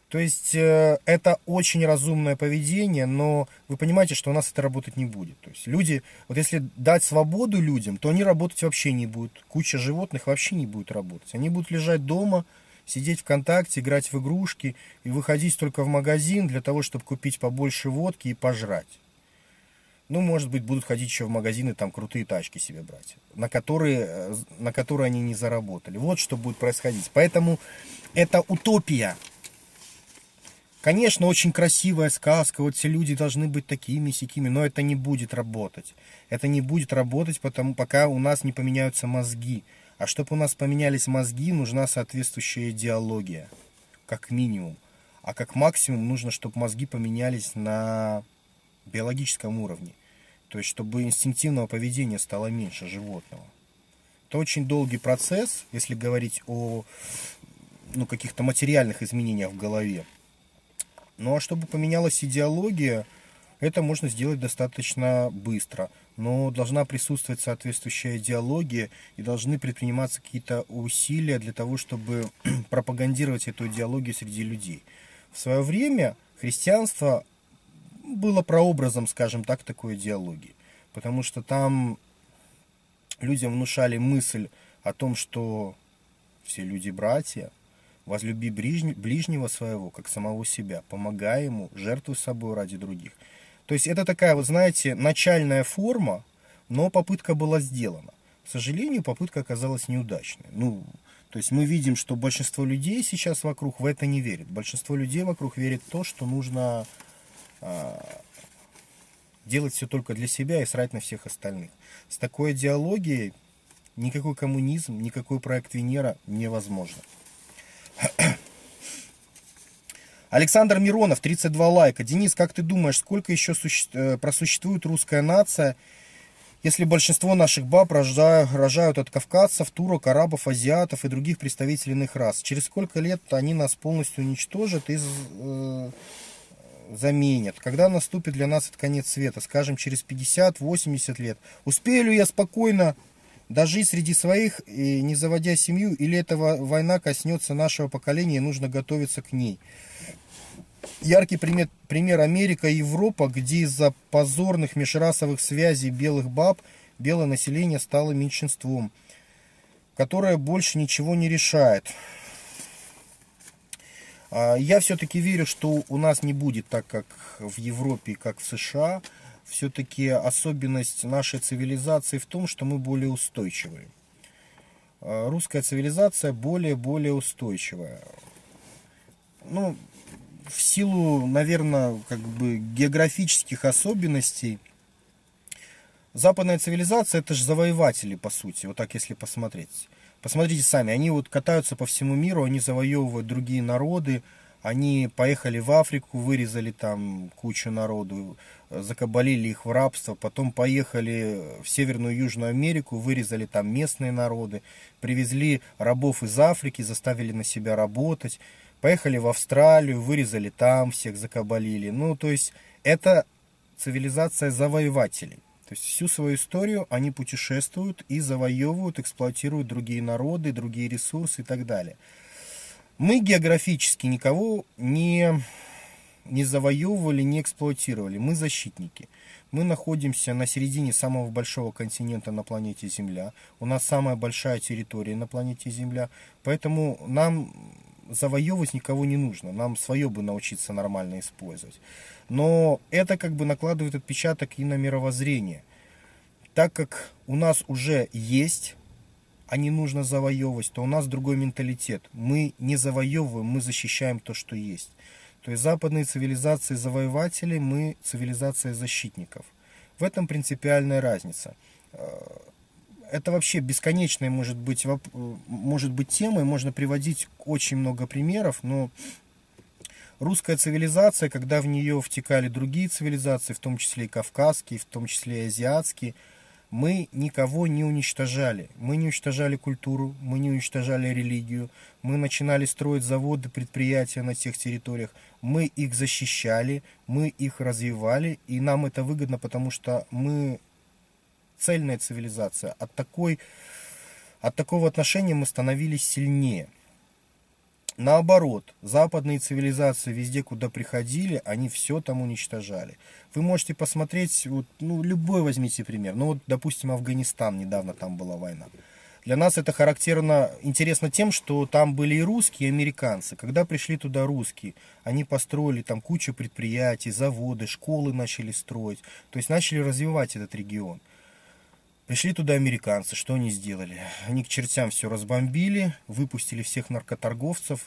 [SPEAKER 1] То есть э, это очень разумное поведение, но вы понимаете, что у нас это работать не будет. То есть люди, вот если дать свободу людям, то они работать вообще не будут. Куча животных вообще не будет работать. Они будут лежать дома, сидеть ВКонтакте, играть в игрушки и выходить только в магазин для того, чтобы купить побольше водки и пожрать. Ну, может быть, будут ходить еще в магазины, там крутые тачки себе брать, на которые, э, на которые они не заработали. Вот что будет происходить. Поэтому это утопия. Конечно, очень красивая сказка, вот все люди должны быть такими, сякими, но это не будет работать. Это не будет работать, потому, пока у нас не поменяются мозги. А чтобы у нас поменялись мозги, нужна соответствующая идеология, как минимум. А как максимум нужно, чтобы мозги поменялись на биологическом уровне. То есть, чтобы инстинктивного поведения стало меньше животного. Это очень долгий процесс, если говорить о ну, каких-то материальных изменениях в голове. Ну а чтобы поменялась идеология, это можно сделать достаточно быстро. Но должна присутствовать соответствующая идеология и должны предприниматься какие-то усилия для того, чтобы пропагандировать эту идеологию среди людей. В свое время христианство было прообразом, скажем так, такой идеологии. Потому что там людям внушали мысль о том, что все люди братья, возлюби ближнего своего, как самого себя, помогай ему, жертвуй собой ради других. То есть это такая, вот знаете, начальная форма, но попытка была сделана. К сожалению, попытка оказалась неудачной. Ну, то есть мы видим, что большинство людей сейчас вокруг в это не верит. Большинство людей вокруг верит в то, что нужно делать все только для себя и срать на всех остальных. С такой идеологией никакой коммунизм, никакой проект Венера невозможно. Александр Миронов, 32 лайка. Денис, как ты думаешь, сколько еще суще... Э, просуществует русская нация если большинство наших баб рождают, рожают от кавказцев, турок, арабов, азиатов и других представителей иных рас, через сколько лет они нас полностью уничтожат и э, заменят? Когда наступит для нас этот конец света? Скажем, через 50-80 лет. Успею ли я спокойно дожить среди своих, и не заводя семью, или эта война коснется нашего поколения и нужно готовиться к ней? Яркий пример, пример Америка и Европа, где из-за позорных межрасовых связей белых баб белое население стало меньшинством, которое больше ничего не решает. А, я все-таки верю, что у нас не будет так, как в Европе, как в США. Все-таки особенность нашей цивилизации в том, что мы более устойчивые. А, русская цивилизация более-более устойчивая. Ну, в силу, наверное, как бы географических особенностей, западная цивилизация это же завоеватели, по сути, вот так если посмотреть. Посмотрите сами, они вот катаются по всему миру, они завоевывают другие народы, они поехали в Африку, вырезали там кучу народу, закабалили их в рабство, потом поехали в Северную и Южную Америку, вырезали там местные народы, привезли рабов из Африки, заставили на себя работать, Поехали в Австралию, вырезали там всех, закабалили. Ну, то есть, это цивилизация завоевателей. То есть, всю свою историю они путешествуют и завоевывают, эксплуатируют другие народы, другие ресурсы и так далее. Мы географически никого не, не завоевывали, не эксплуатировали. Мы защитники. Мы находимся на середине самого большого континента на планете Земля. У нас самая большая территория на планете Земля. Поэтому нам завоевывать никого не нужно. Нам свое бы научиться нормально использовать. Но это как бы накладывает отпечаток и на мировоззрение. Так как у нас уже есть, а не нужно завоевывать, то у нас другой менталитет. Мы не завоевываем, мы защищаем то, что есть. То есть западные цивилизации завоевателей, мы цивилизация защитников. В этом принципиальная разница это вообще бесконечная может быть, может быть темой, можно приводить очень много примеров, но русская цивилизация, когда в нее втекали другие цивилизации, в том числе и кавказские, в том числе и азиатские, мы никого не уничтожали. Мы не уничтожали культуру, мы не уничтожали религию, мы начинали строить заводы, предприятия на тех территориях, мы их защищали, мы их развивали, и нам это выгодно, потому что мы цельная цивилизация. От, такой, от такого отношения мы становились сильнее. Наоборот, западные цивилизации везде, куда приходили, они все там уничтожали. Вы можете посмотреть, вот, ну, любой возьмите пример. Ну, вот, допустим, Афганистан, недавно там была война. Для нас это характерно, интересно тем, что там были и русские, и американцы. Когда пришли туда русские, они построили там кучу предприятий, заводы, школы начали строить. То есть начали развивать этот регион. Пришли туда американцы, что они сделали? Они к чертям все разбомбили, выпустили всех наркоторговцев,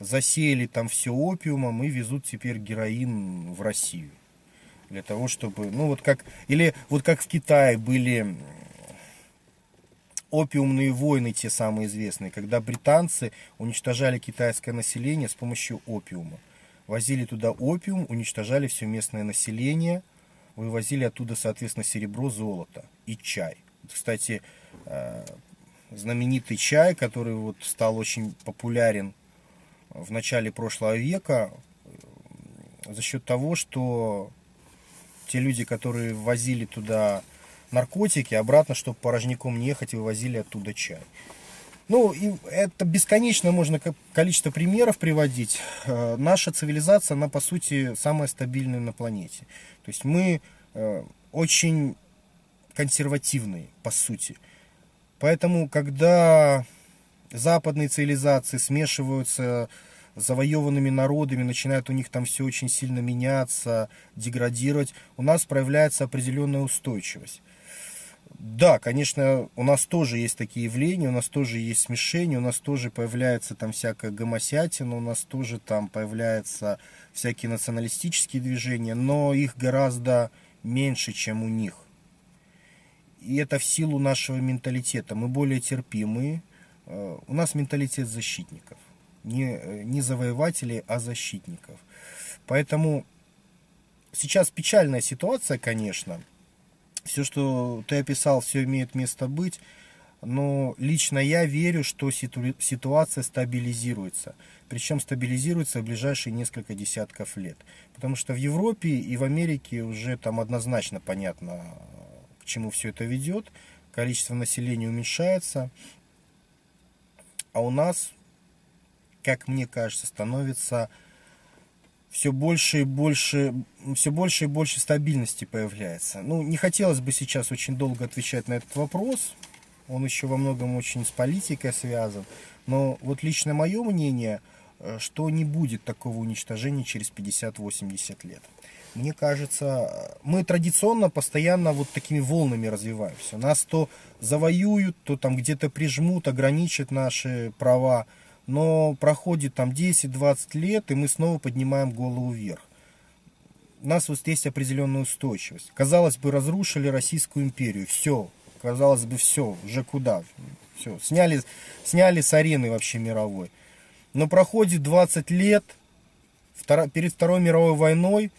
[SPEAKER 1] засеяли там все опиумом и везут теперь героин в Россию. Для того, чтобы, ну вот как, или вот как в Китае были опиумные войны, те самые известные, когда британцы уничтожали китайское население с помощью опиума. Возили туда опиум, уничтожали все местное население – вывозили оттуда, соответственно, серебро, золото и чай. Кстати, э, знаменитый чай, который вот стал очень популярен в начале прошлого века э, за счет того, что те люди, которые возили туда наркотики, обратно, чтобы порожняком не ехать, вывозили оттуда чай. Ну, и это бесконечно можно количество примеров приводить. Э, наша цивилизация, она, по сути, самая стабильная на планете. То есть мы э, очень консервативные, по сути. Поэтому, когда западные цивилизации смешиваются с завоеванными народами, начинает у них там все очень сильно меняться, деградировать, у нас проявляется определенная устойчивость. Да, конечно, у нас тоже есть такие явления, у нас тоже есть смешение, у нас тоже появляется там всякая гомосятина, у нас тоже там появляются всякие националистические движения, но их гораздо меньше, чем у них. И это в силу нашего менталитета. Мы более терпимые. Э, у нас менталитет защитников. Не, э, не завоевателей, а защитников. Поэтому сейчас печальная ситуация, конечно. Все, что ты описал, все имеет место быть. Но лично я верю, что ситуация стабилизируется. Причем стабилизируется в ближайшие несколько десятков лет. Потому что в Европе и в Америке уже там однозначно понятно, к чему все это ведет. Количество населения уменьшается. А у нас, как мне кажется, становится все больше и больше, все больше и больше стабильности появляется. Ну, не хотелось бы сейчас очень долго отвечать на этот вопрос. Он еще во многом очень с политикой связан. Но вот лично мое мнение, э, что не будет такого уничтожения через 50-80 лет. Мне кажется, мы традиционно постоянно вот такими волнами развиваемся. Нас то завоюют, то там где-то прижмут, ограничат наши права но проходит там 10-20 лет, и мы снова поднимаем голову вверх. У нас вот есть определенная устойчивость. Казалось бы, разрушили Российскую империю. Все. Казалось бы, все. Уже куда? Все. Сняли, сняли с арены вообще мировой. Но проходит 20 лет. Перед Второй мировой войной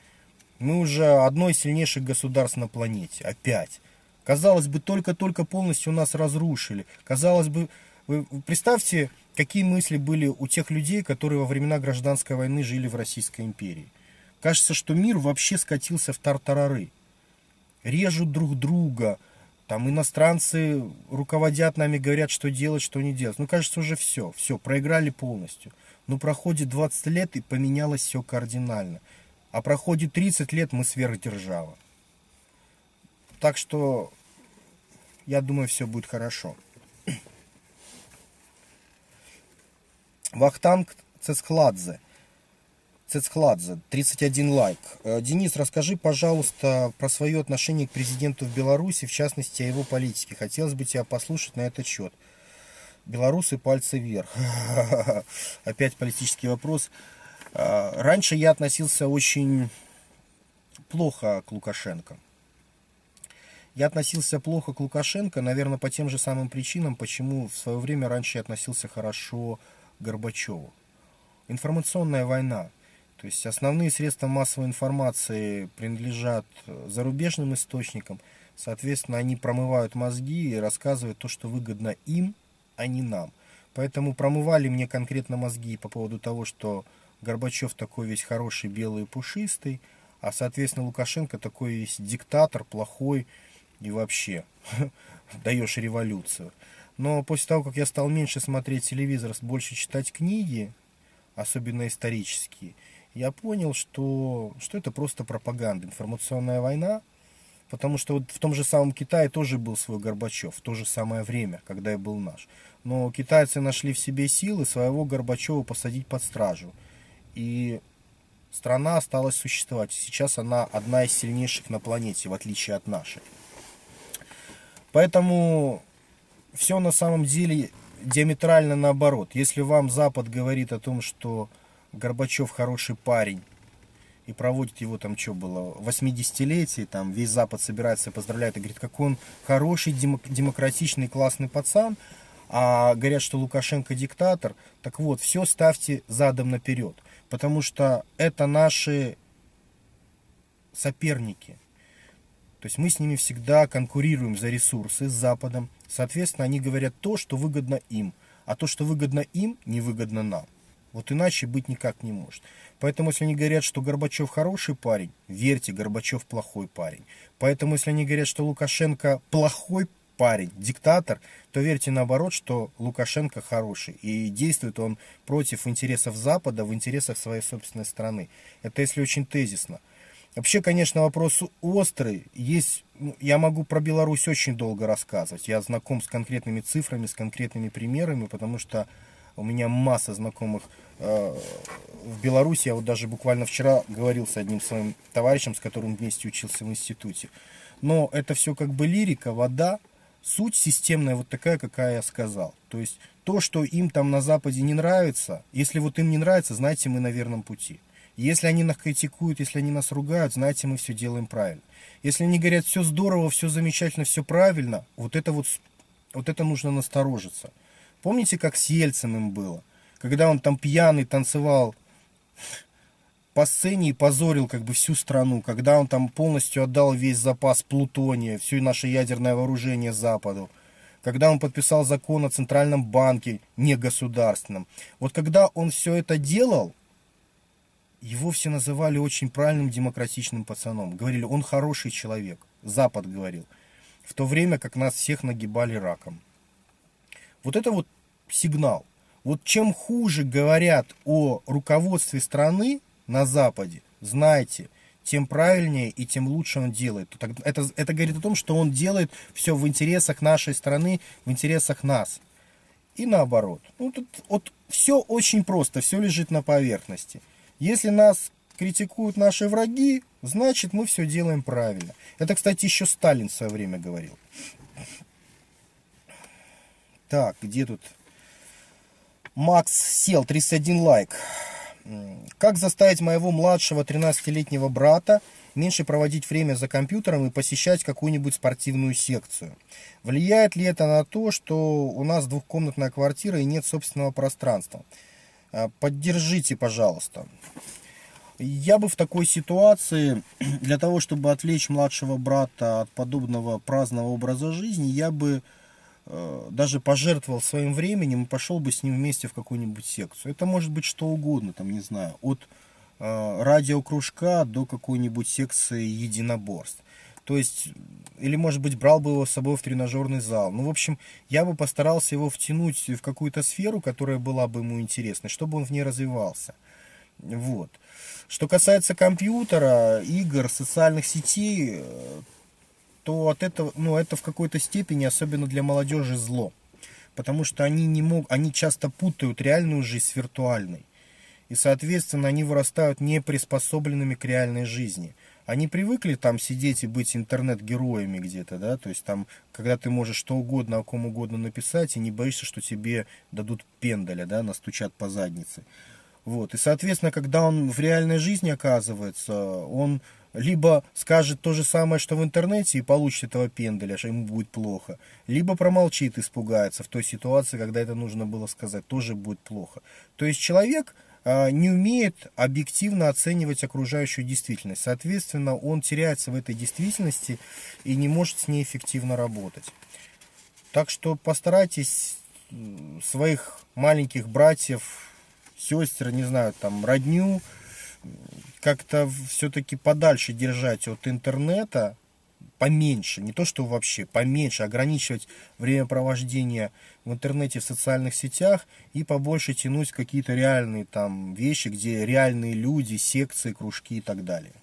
[SPEAKER 1] мы уже одно из сильнейших государств на планете. Опять. Казалось бы, только-только полностью нас разрушили. Казалось бы, вы представьте, какие мысли были у тех людей, которые во времена гражданской войны жили в Российской империи. Кажется, что мир вообще скатился в тартарары. Режут друг друга, там иностранцы руководят нами, говорят, что делать, что не делать. Ну, кажется, уже все, все, проиграли полностью. Но проходит 20 лет и поменялось все кардинально. А проходит 30 лет, мы сверхдержава. Так что, я думаю, все будет хорошо. Вахтанг Цесхладзе. Цецхладзе, 31 лайк. Э, Денис, расскажи, пожалуйста, про свое отношение к президенту в Беларуси, в частности, о его политике. Хотелось бы тебя послушать на этот счет. Белорусы пальцы вверх. Опять политический вопрос. Э, раньше я относился очень плохо к Лукашенко. Я относился плохо к Лукашенко, наверное, по тем же самым причинам, почему в свое время раньше я относился хорошо к Горбачеву. Информационная война. То есть основные средства массовой информации принадлежат зарубежным источникам. Соответственно, они промывают мозги и рассказывают то, что выгодно им, а не нам. Поэтому промывали мне конкретно мозги по поводу того, что Горбачев такой весь хороший, белый, пушистый, а, соответственно, Лукашенко такой весь диктатор, плохой и вообще даешь революцию. Но после того, как я стал меньше смотреть телевизор, больше читать книги, особенно исторические, я понял, что, что это просто пропаганда, информационная война. Потому что вот в том же самом Китае тоже был свой Горбачев, в то же самое время, когда и был наш. Но китайцы нашли в себе силы своего Горбачева посадить под стражу. И страна осталась существовать. Сейчас она одна из сильнейших на планете, в отличие от нашей. Поэтому все на самом деле диаметрально наоборот. Если вам Запад говорит о том, что Горбачев хороший парень, и проводит его там, что было, 80-летие, там весь Запад собирается поздравляет, и говорит, какой он хороший, демократичный, классный пацан, а говорят, что Лукашенко диктатор, так вот, все ставьте задом наперед, потому что это наши соперники. То есть мы с ними всегда конкурируем за ресурсы с Западом. Соответственно, они говорят то, что выгодно им. А то, что выгодно им, не выгодно нам. Вот иначе быть никак не может. Поэтому, если они говорят, что Горбачев хороший парень, верьте, Горбачев плохой парень. Поэтому, если они говорят, что Лукашенко плохой парень, диктатор, то верьте наоборот, что Лукашенко хороший. И действует он против интересов Запада в интересах своей собственной страны. Это если очень тезисно. Вообще, конечно, вопрос острый. Есть, ну, я могу про Беларусь очень долго рассказывать. Я знаком с конкретными цифрами, с конкретными примерами, потому что у меня масса знакомых э, в Беларуси. Я вот даже буквально вчера говорил с одним своим товарищем, с которым вместе учился в институте. Но это все как бы лирика, вода. Суть системная вот такая, какая я сказал. То есть то, что им там на Западе не нравится, если вот им не нравится, знаете, мы на верном пути. Если они нас критикуют, если они нас ругают, знаете, мы все делаем правильно. Если они говорят, все здорово, все замечательно, все правильно, вот это вот, вот это нужно насторожиться. Помните, как с Ельциным было? Когда он там пьяный танцевал по сцене и позорил как бы всю страну, когда он там полностью отдал весь запас плутония, все наше ядерное вооружение Западу, когда он подписал закон о Центральном банке негосударственном. Вот когда он все это делал, его все называли очень правильным демократичным пацаном. Говорили, он хороший человек. Запад говорил. В то время как нас всех нагибали раком. Вот это вот сигнал. Вот чем хуже говорят о руководстве страны на Западе, знайте, тем правильнее и тем лучше он делает. Это, это говорит о том, что он делает все в интересах нашей страны, в интересах нас. И наоборот. Ну, тут вот все очень просто, все лежит на поверхности. Если нас критикуют наши враги, значит мы все делаем правильно. Это, кстати, еще Сталин в свое время говорил. Так, где тут? Макс сел, 31 лайк. Как заставить моего младшего 13-летнего брата меньше проводить время за компьютером и посещать какую-нибудь спортивную секцию? Влияет ли это на то, что у нас двухкомнатная квартира и нет собственного пространства? Э, поддержите, пожалуйста. Я бы в такой ситуации, для того, чтобы отвлечь младшего брата от подобного праздного образа жизни, я бы э, даже пожертвовал своим временем и пошел бы с ним вместе в какую-нибудь секцию. Это может быть что угодно, там, не знаю, от э, радиокружка до какой-нибудь секции единоборств. То есть, или, может быть, брал бы его с собой в тренажерный зал. Ну, в общем, я бы постарался его втянуть в какую-то сферу, которая была бы ему интересна, чтобы он в ней развивался. Вот. Что касается компьютера, игр, социальных сетей, то от этого, ну, это в какой-то степени, особенно для молодежи, зло. Потому что они, не мог, они часто путают реальную жизнь с виртуальной. И, соответственно, они вырастают неприспособленными к реальной жизни – они привыкли там сидеть и быть интернет-героями где-то, да, то есть там, когда ты можешь что угодно, о ком угодно написать, и не боишься, что тебе дадут пендаля, да, настучат по заднице. Вот, и, соответственно, когда он в реальной жизни оказывается, он либо скажет то же самое, что в интернете, и получит этого пендаля, что ему будет плохо, либо промолчит, испугается в той ситуации, когда это нужно было сказать, тоже будет плохо. То есть человек не умеет объективно оценивать окружающую действительность. Соответственно, он теряется в этой действительности и не может с ней эффективно работать. Так что постарайтесь своих маленьких братьев, сестер, не знаю, там, родню, как-то все-таки подальше держать от интернета, поменьше, не то что вообще, поменьше, ограничивать времяпровождение в интернете, в социальных сетях и побольше тянуть какие-то реальные там вещи, где реальные люди, секции, кружки и так далее.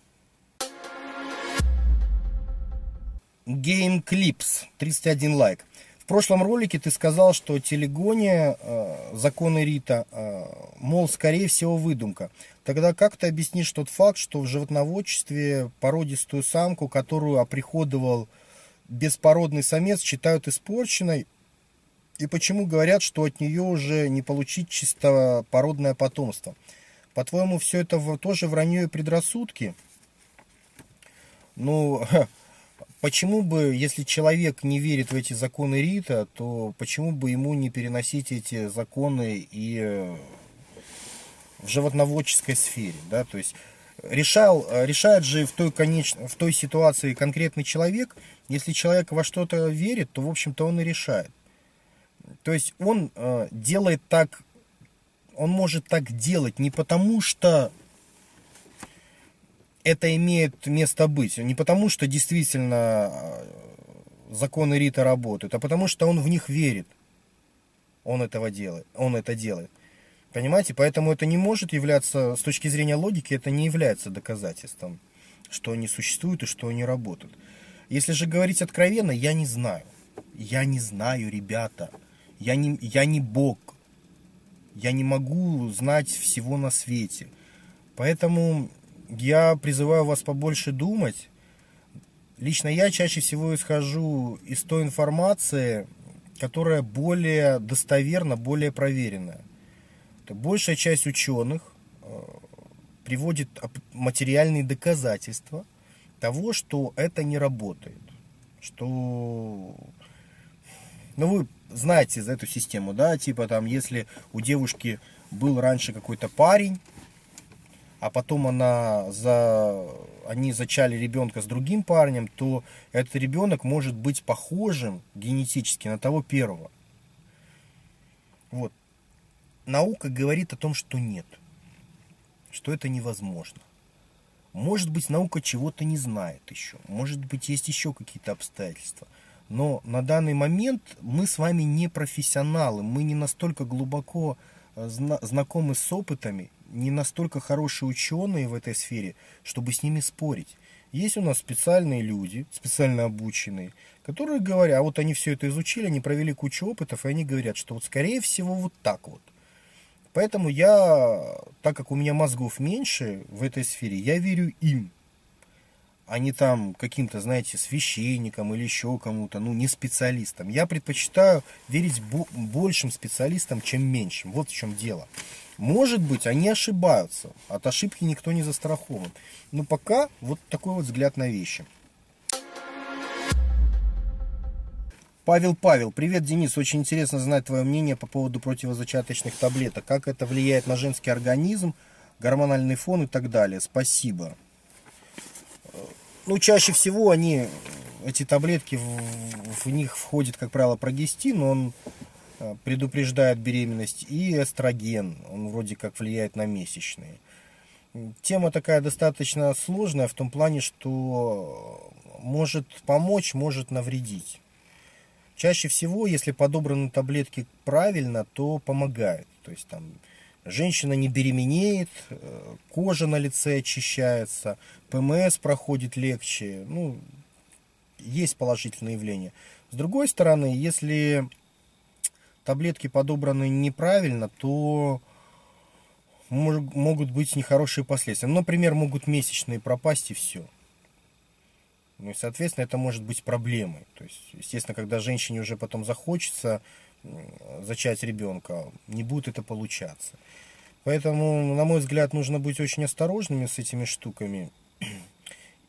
[SPEAKER 1] Game Clips, 31 лайк. В прошлом ролике ты сказал, что телегония, э, законы Рита, э, мол, скорее всего, выдумка. Тогда как ты объяснишь тот факт, что в животноводчестве породистую самку, которую оприходовал беспородный самец, считают испорченной, и почему говорят, что от нее уже не получить чисто породное потомство? По-твоему, все это тоже вранье и предрассудки? Ну, почему бы, если человек не верит в эти законы Рита, то почему бы ему не переносить эти законы и э, в животноводческой сфере, да, то есть решал, решает же в той, конеч... в той ситуации конкретный человек, если человек во что-то верит, то, в общем-то, он и решает. То есть он э, делает так, он может так делать не потому, что это имеет место быть, не потому, что действительно э, законы Рита работают, а потому, что он в них верит. Он этого делает, он это делает. Понимаете? Поэтому это не может являться, с точки зрения логики, это не является доказательством. что они существуют и что они работают. Если же говорить откровенно, я не знаю. Я не знаю, ребята. Я не, я не бог. Я не могу знать всего на свете. Поэтому я призываю вас побольше думать. Лично я чаще всего исхожу из той информации, которая более достоверна, более проверенная. Большая часть ученых э, приводит материальные доказательства того, что это не работает. Что, ну вы знаете за эту систему, да, типа там, если у девушки был раньше какой-то парень, а потом она за, они зачали ребенка с другим парнем, то этот ребенок может быть похожим генетически на того первого. Вот. Наука говорит о том, что нет, что это невозможно. Может быть, наука чего-то не знает еще, может быть, есть еще какие-то обстоятельства. Но на данный момент мы с вами не профессионалы, мы не настолько глубоко э, знакомы с опытами не настолько хорошие ученые в этой сфере, чтобы с ними спорить. Есть у нас специальные люди, специально обученные, которые говорят, а вот они все это изучили, они провели кучу опытов, и они говорят, что вот скорее всего вот так вот. Поэтому я, так как у меня мозгов меньше в этой сфере, я верю им а не там каким-то, знаете, священникам или еще кому-то, ну, не специалистам. Я предпочитаю верить большим специалистам, чем меньшим. Вот в чем дело. Может быть, они ошибаются. От ошибки никто не застрахован. Но пока вот такой вот взгляд на вещи. Павел Павел, привет, Денис. Очень интересно знать твое мнение по поводу противозачаточных таблеток. Как это влияет на женский организм, гормональный фон и так далее. Спасибо. Ну, чаще всего они, эти таблетки, в, в них входит, как правило, прогестин, он э, предупреждает беременность, и эстроген, он вроде как влияет на месячные. Тема такая достаточно сложная в том плане, что может помочь, может навредить. Чаще всего, если подобраны таблетки правильно, то помогает. То есть там Женщина не беременеет, э, кожа на лице очищается, ПМС проходит легче. Ну, есть положительные явления. С другой стороны, если таблетки подобраны неправильно, то могут быть нехорошие последствия. Например, могут месячные пропасть и все. Ну и, соответственно, это может быть проблемой. То есть, естественно, когда женщине уже потом захочется зачать ребенка, не будет это получаться. Поэтому, на мой взгляд, нужно быть очень осторожными с этими штуками.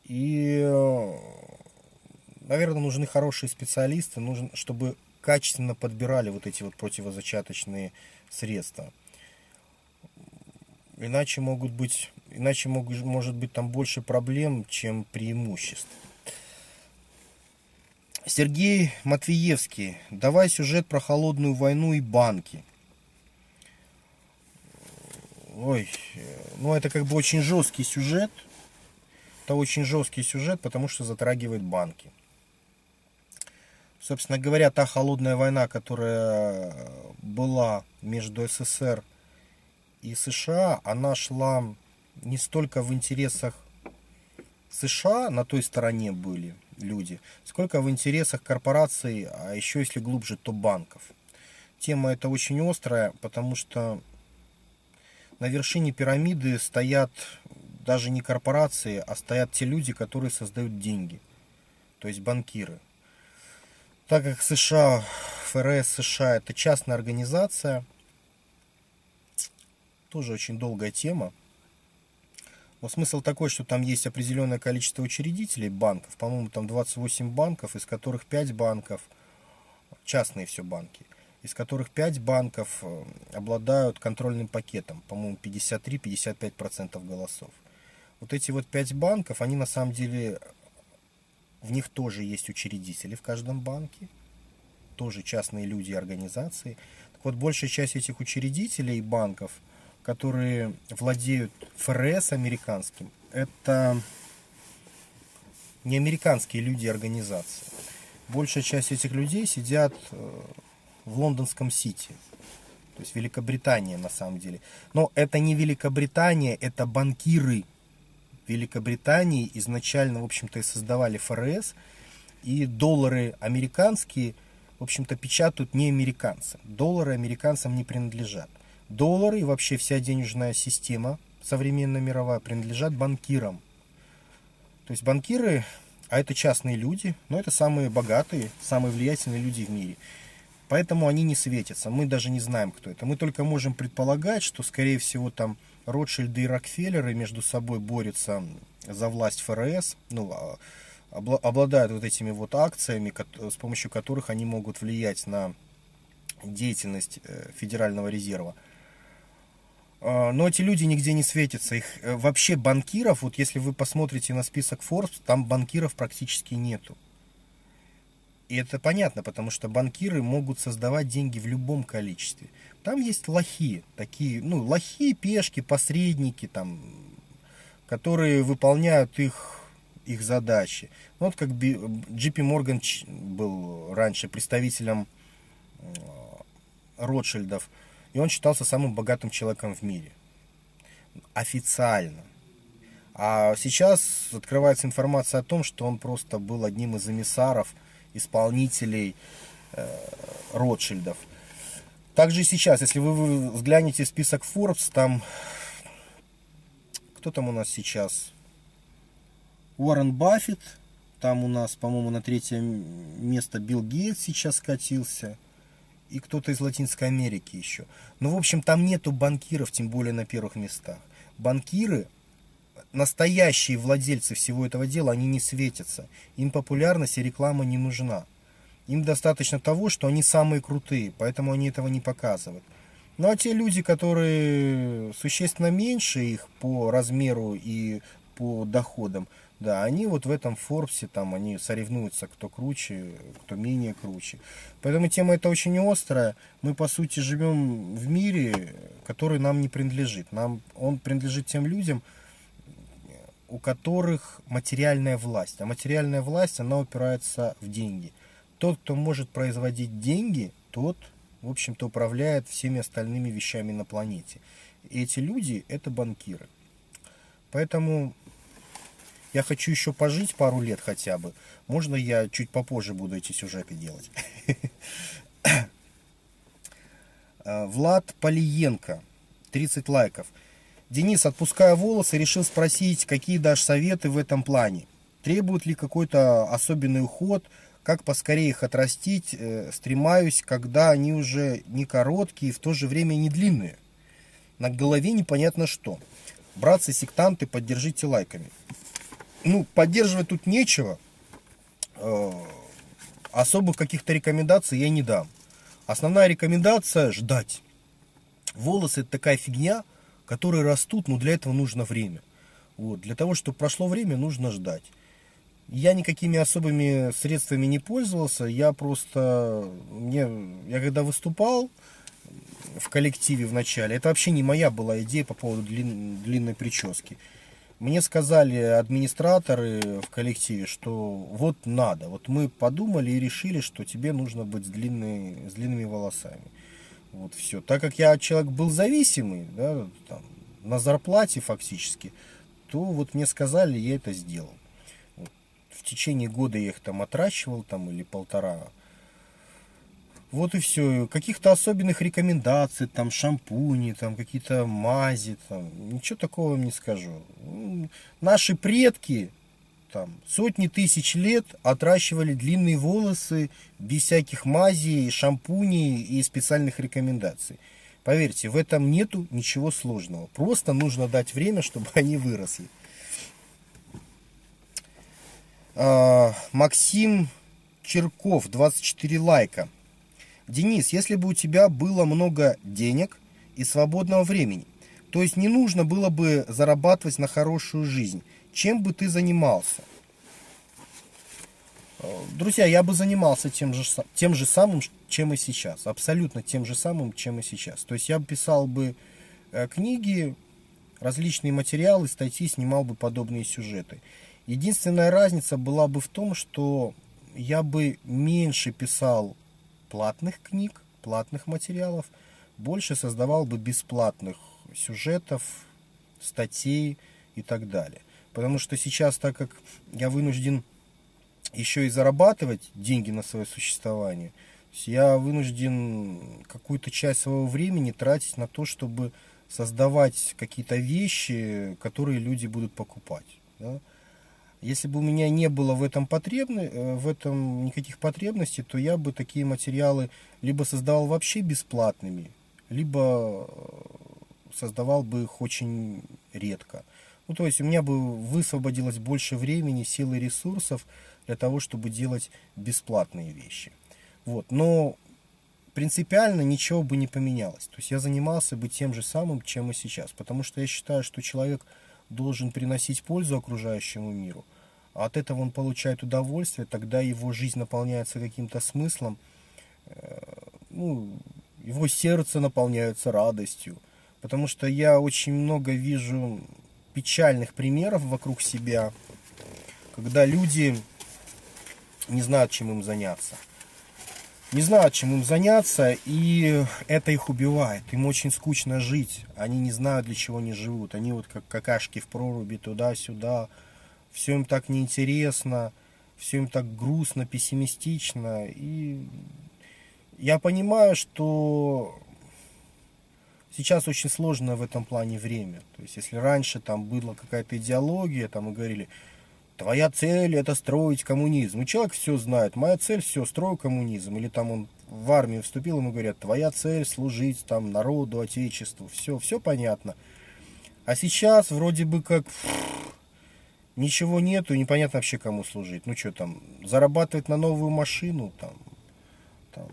[SPEAKER 1] И, наверное, нужны хорошие специалисты, нужно, чтобы качественно подбирали вот эти вот противозачаточные средства. Иначе могут быть, иначе могут, может быть там больше проблем, чем преимуществ. Сергей Матвеевский. Давай сюжет про холодную войну и банки. Ой, ну это как бы очень жесткий сюжет. Это очень жесткий сюжет, потому что затрагивает банки. Собственно говоря, та холодная война, которая была между СССР и США, она шла не столько в интересах США, на той стороне были люди, сколько в интересах корпораций, а еще если глубже, то банков. Тема эта очень острая, потому что на вершине пирамиды стоят даже не корпорации, а стоят те люди, которые создают деньги, то есть банкиры. Так как США, ФРС США это частная организация, тоже очень долгая тема, но смысл такой, что там есть определенное количество учредителей банков, по-моему, там 28 банков, из которых 5 банков, частные все банки, из которых 5 банков э, обладают контрольным пакетом, по-моему, 53-55% голосов. Вот эти вот 5 банков, они на самом деле, в них тоже есть учредители в каждом банке, тоже частные люди и организации. Так вот, большая часть этих учредителей банков – которые владеют ФРС американским, это не американские люди организации. Большая часть этих людей сидят э, в лондонском Сити. То есть Великобритания на самом деле. Но это не Великобритания, это банкиры Великобритании изначально, в общем-то, и создавали ФРС, и доллары американские, в общем-то, печатают не американцы. Доллары американцам не принадлежат. Доллары и вообще вся денежная система современная мировая принадлежат банкирам. То есть банкиры, а это частные люди, но это самые богатые, самые влиятельные люди в мире. Поэтому они не светятся. Мы даже не знаем, кто это. Мы только можем предполагать, что, скорее всего, там Ротшильды и Рокфеллеры между собой борются за власть ФРС, ну, а, обладают вот этими вот акциями, с помощью которых они могут влиять на деятельность э, Федерального резерва. А, но эти люди нигде не светятся. Их э, вообще банкиров, вот если вы посмотрите на список Forbes, там банкиров практически нету. И это понятно, потому что банкиры могут создавать деньги в любом количестве. Там есть лохи, такие, ну, лохи, пешки, посредники, там, которые выполняют их, их задачи. Ну, вот как JP Morgan был раньше представителем э, Ротшильдов. И он считался самым богатым человеком в мире. Официально. А сейчас открывается информация о том, что он просто был одним из эмиссаров, исполнителей э, Ротшильдов. Также и сейчас, если вы взглянете список Forbes, там... Кто там у нас сейчас? Уоррен Баффет. Там у нас, по-моему, на третье место Билл Гейтс сейчас скатился и кто-то из Латинской Америки еще. Но, ну, в общем, там нету банкиров, тем более на первых местах. Банкиры, настоящие владельцы всего этого дела, они не светятся. Им популярность и реклама не нужна. Им достаточно того, что они самые крутые, поэтому они этого не показывают. Ну а те люди, которые существенно меньше их по размеру и по доходам, да, они вот в этом Форбсе, там, они соревнуются, кто круче, кто менее круче. Поэтому тема эта очень острая. Мы, по сути, живем в мире, который нам не принадлежит. Нам, он принадлежит тем людям, у которых материальная власть. А материальная власть, она упирается в деньги. Тот, кто может производить деньги, тот, в общем-то, управляет всеми остальными вещами на планете. И эти люди – это банкиры. Поэтому я хочу еще пожить пару лет хотя бы. Можно я чуть попозже буду эти сюжеты делать? А, Влад Полиенко, 30 лайков. Денис, отпуская волосы, решил спросить, какие дашь советы в этом плане. Требует ли какой-то особенный уход, как поскорее их отрастить, э, стремаюсь, когда они уже не короткие и в то же время не длинные. На голове непонятно что. Братцы-сектанты, поддержите лайками ну, поддерживать тут нечего. Э, особых каких-то рекомендаций я не дам. Основная рекомендация – ждать. Волосы – это такая фигня, которые растут, но для этого нужно время. Вот. Для того, чтобы прошло время, нужно ждать. Я никакими особыми средствами не пользовался. Я просто... Мне, я когда выступал в коллективе в начале, это вообще не моя была идея по поводу длин, длинной прически. Мне сказали администраторы в коллективе, что вот надо. Вот мы подумали и решили, что тебе нужно быть с, длинной, с длинными волосами. Вот все. Так как я человек был зависимый, да, там, на зарплате фактически, то вот мне сказали, я это сделал. Вот. В течение года я их там отращивал, там, или полтора вот и все. Каких-то особенных рекомендаций, там шампуни, там какие-то мази, там ничего такого не скажу. Наши предки там сотни тысяч лет отращивали длинные волосы без всяких мазей, шампуней и специальных рекомендаций. Поверьте, в этом нету ничего сложного. Просто нужно дать время, чтобы они выросли. А, Максим Черков, 24 лайка. Денис, если бы у тебя было много денег и свободного времени, то есть не нужно было бы зарабатывать на хорошую жизнь, чем бы ты занимался? Э, друзья, я бы занимался тем же, тем же самым, чем и сейчас. Абсолютно тем же самым, чем и сейчас. То есть я писал бы э, книги, различные материалы, статьи, снимал бы подобные сюжеты. Единственная разница была бы в том, что я бы меньше писал платных книг, платных материалов, больше создавал бы бесплатных сюжетов, статей и так далее. Потому что сейчас, так как я вынужден еще и зарабатывать деньги на свое существование, я вынужден какую-то часть своего времени тратить на то, чтобы создавать какие-то вещи, которые люди будут покупать. Да? Если бы у меня не было в этом, потребны, э, в этом никаких потребностей, то я бы такие материалы либо создавал вообще бесплатными, либо э, создавал бы их очень редко. Ну, то есть у меня бы высвободилось больше времени, сил и ресурсов для того, чтобы делать бесплатные вещи. Вот. Но принципиально ничего бы не поменялось. То есть я занимался бы тем же самым, чем и сейчас. Потому что я считаю, что человек должен приносить пользу окружающему миру, а от этого он получает удовольствие, тогда его жизнь наполняется каким-то смыслом, э, ну, его сердце наполняется радостью. Потому что я очень много вижу печальных примеров вокруг себя, когда люди не знают, чем им заняться не знают, чем им заняться, и это их убивает. Им очень скучно жить. Они не знают, для чего они живут. Они вот как какашки в проруби туда-сюда. Все им так неинтересно, все им так грустно, пессимистично. И я понимаю, что сейчас очень сложное в этом плане время. То есть, если раньше там была какая-то идеология, там мы говорили, твоя цель это строить коммунизм. И человек все знает, моя цель все, строю коммунизм. Или там он в армию вступил, ему говорят, твоя цель служить там народу, отечеству. Все, все понятно. А сейчас вроде бы как ничего нету, непонятно вообще кому служить. Ну что там, зарабатывать на новую машину, там, там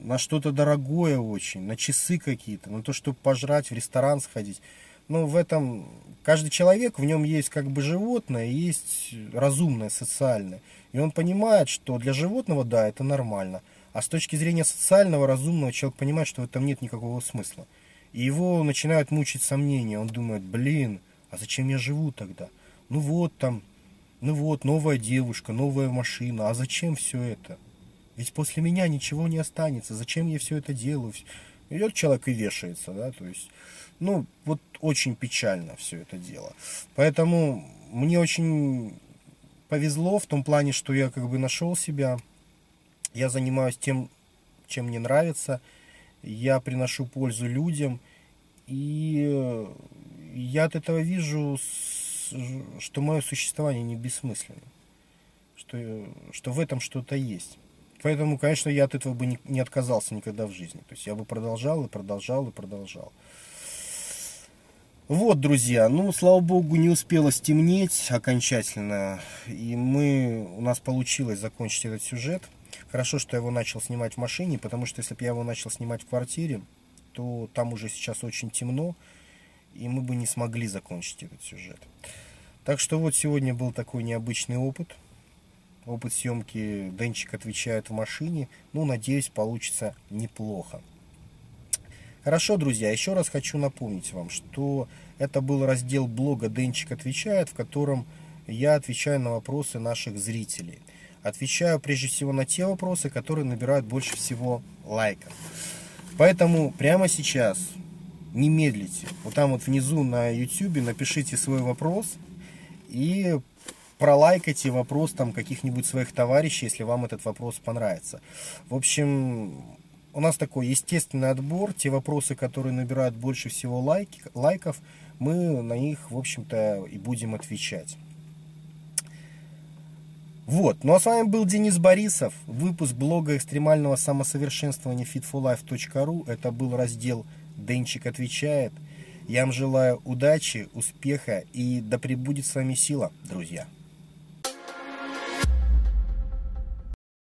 [SPEAKER 1] на что-то дорогое очень, на часы какие-то, на то, чтобы пожрать, в ресторан сходить ну, в этом каждый человек, в нем есть как бы животное, есть разумное, социальное. И он понимает, что для животного, да, это нормально. А с точки зрения социального, разумного, человек понимает, что в этом нет никакого смысла. И его начинают мучить сомнения. Он думает, блин, а зачем я живу тогда? Ну вот там, ну вот, новая девушка, новая машина. А зачем все это? Ведь после меня ничего не останется. Зачем я все это делаю? Идет человек и вешается, да, то есть, ну, вот очень печально все это дело. Поэтому мне очень повезло в том плане, что я как бы нашел себя, я занимаюсь тем, чем мне нравится, я приношу пользу людям, и я от этого вижу, что мое существование не бессмысленно, что, что в этом что-то есть. Поэтому, конечно, я от этого бы не отказался никогда в жизни. То есть я бы продолжал и продолжал и продолжал. Вот, друзья, ну, слава богу, не успело стемнеть окончательно. И мы, у нас получилось закончить этот сюжет. Хорошо, что я его начал снимать в машине, потому что если бы я его начал снимать в квартире, то там уже сейчас очень темно, и мы бы не смогли закончить этот сюжет. Так что вот сегодня был такой необычный опыт опыт съемки Денчик отвечает в машине. Ну, надеюсь, получится неплохо. Хорошо, друзья, еще раз хочу напомнить вам, что это был раздел блога Денчик отвечает, в котором я отвечаю на вопросы наших зрителей. Отвечаю прежде всего на те вопросы, которые набирают больше всего лайков. Поэтому прямо сейчас не медлите. Вот там вот внизу на YouTube напишите свой вопрос и пролайкайте вопрос там каких-нибудь своих товарищей, если вам этот вопрос понравится. В общем, у нас такой естественный отбор. Те вопросы, которые набирают больше всего лайки, лайков, мы на них, в общем-то, и будем отвечать. Вот, ну а с вами был Денис Борисов, выпуск блога экстремального самосовершенствования fitforlife.ru. Это был раздел «Денчик отвечает». Я вам желаю удачи, успеха и да пребудет с вами сила, друзья.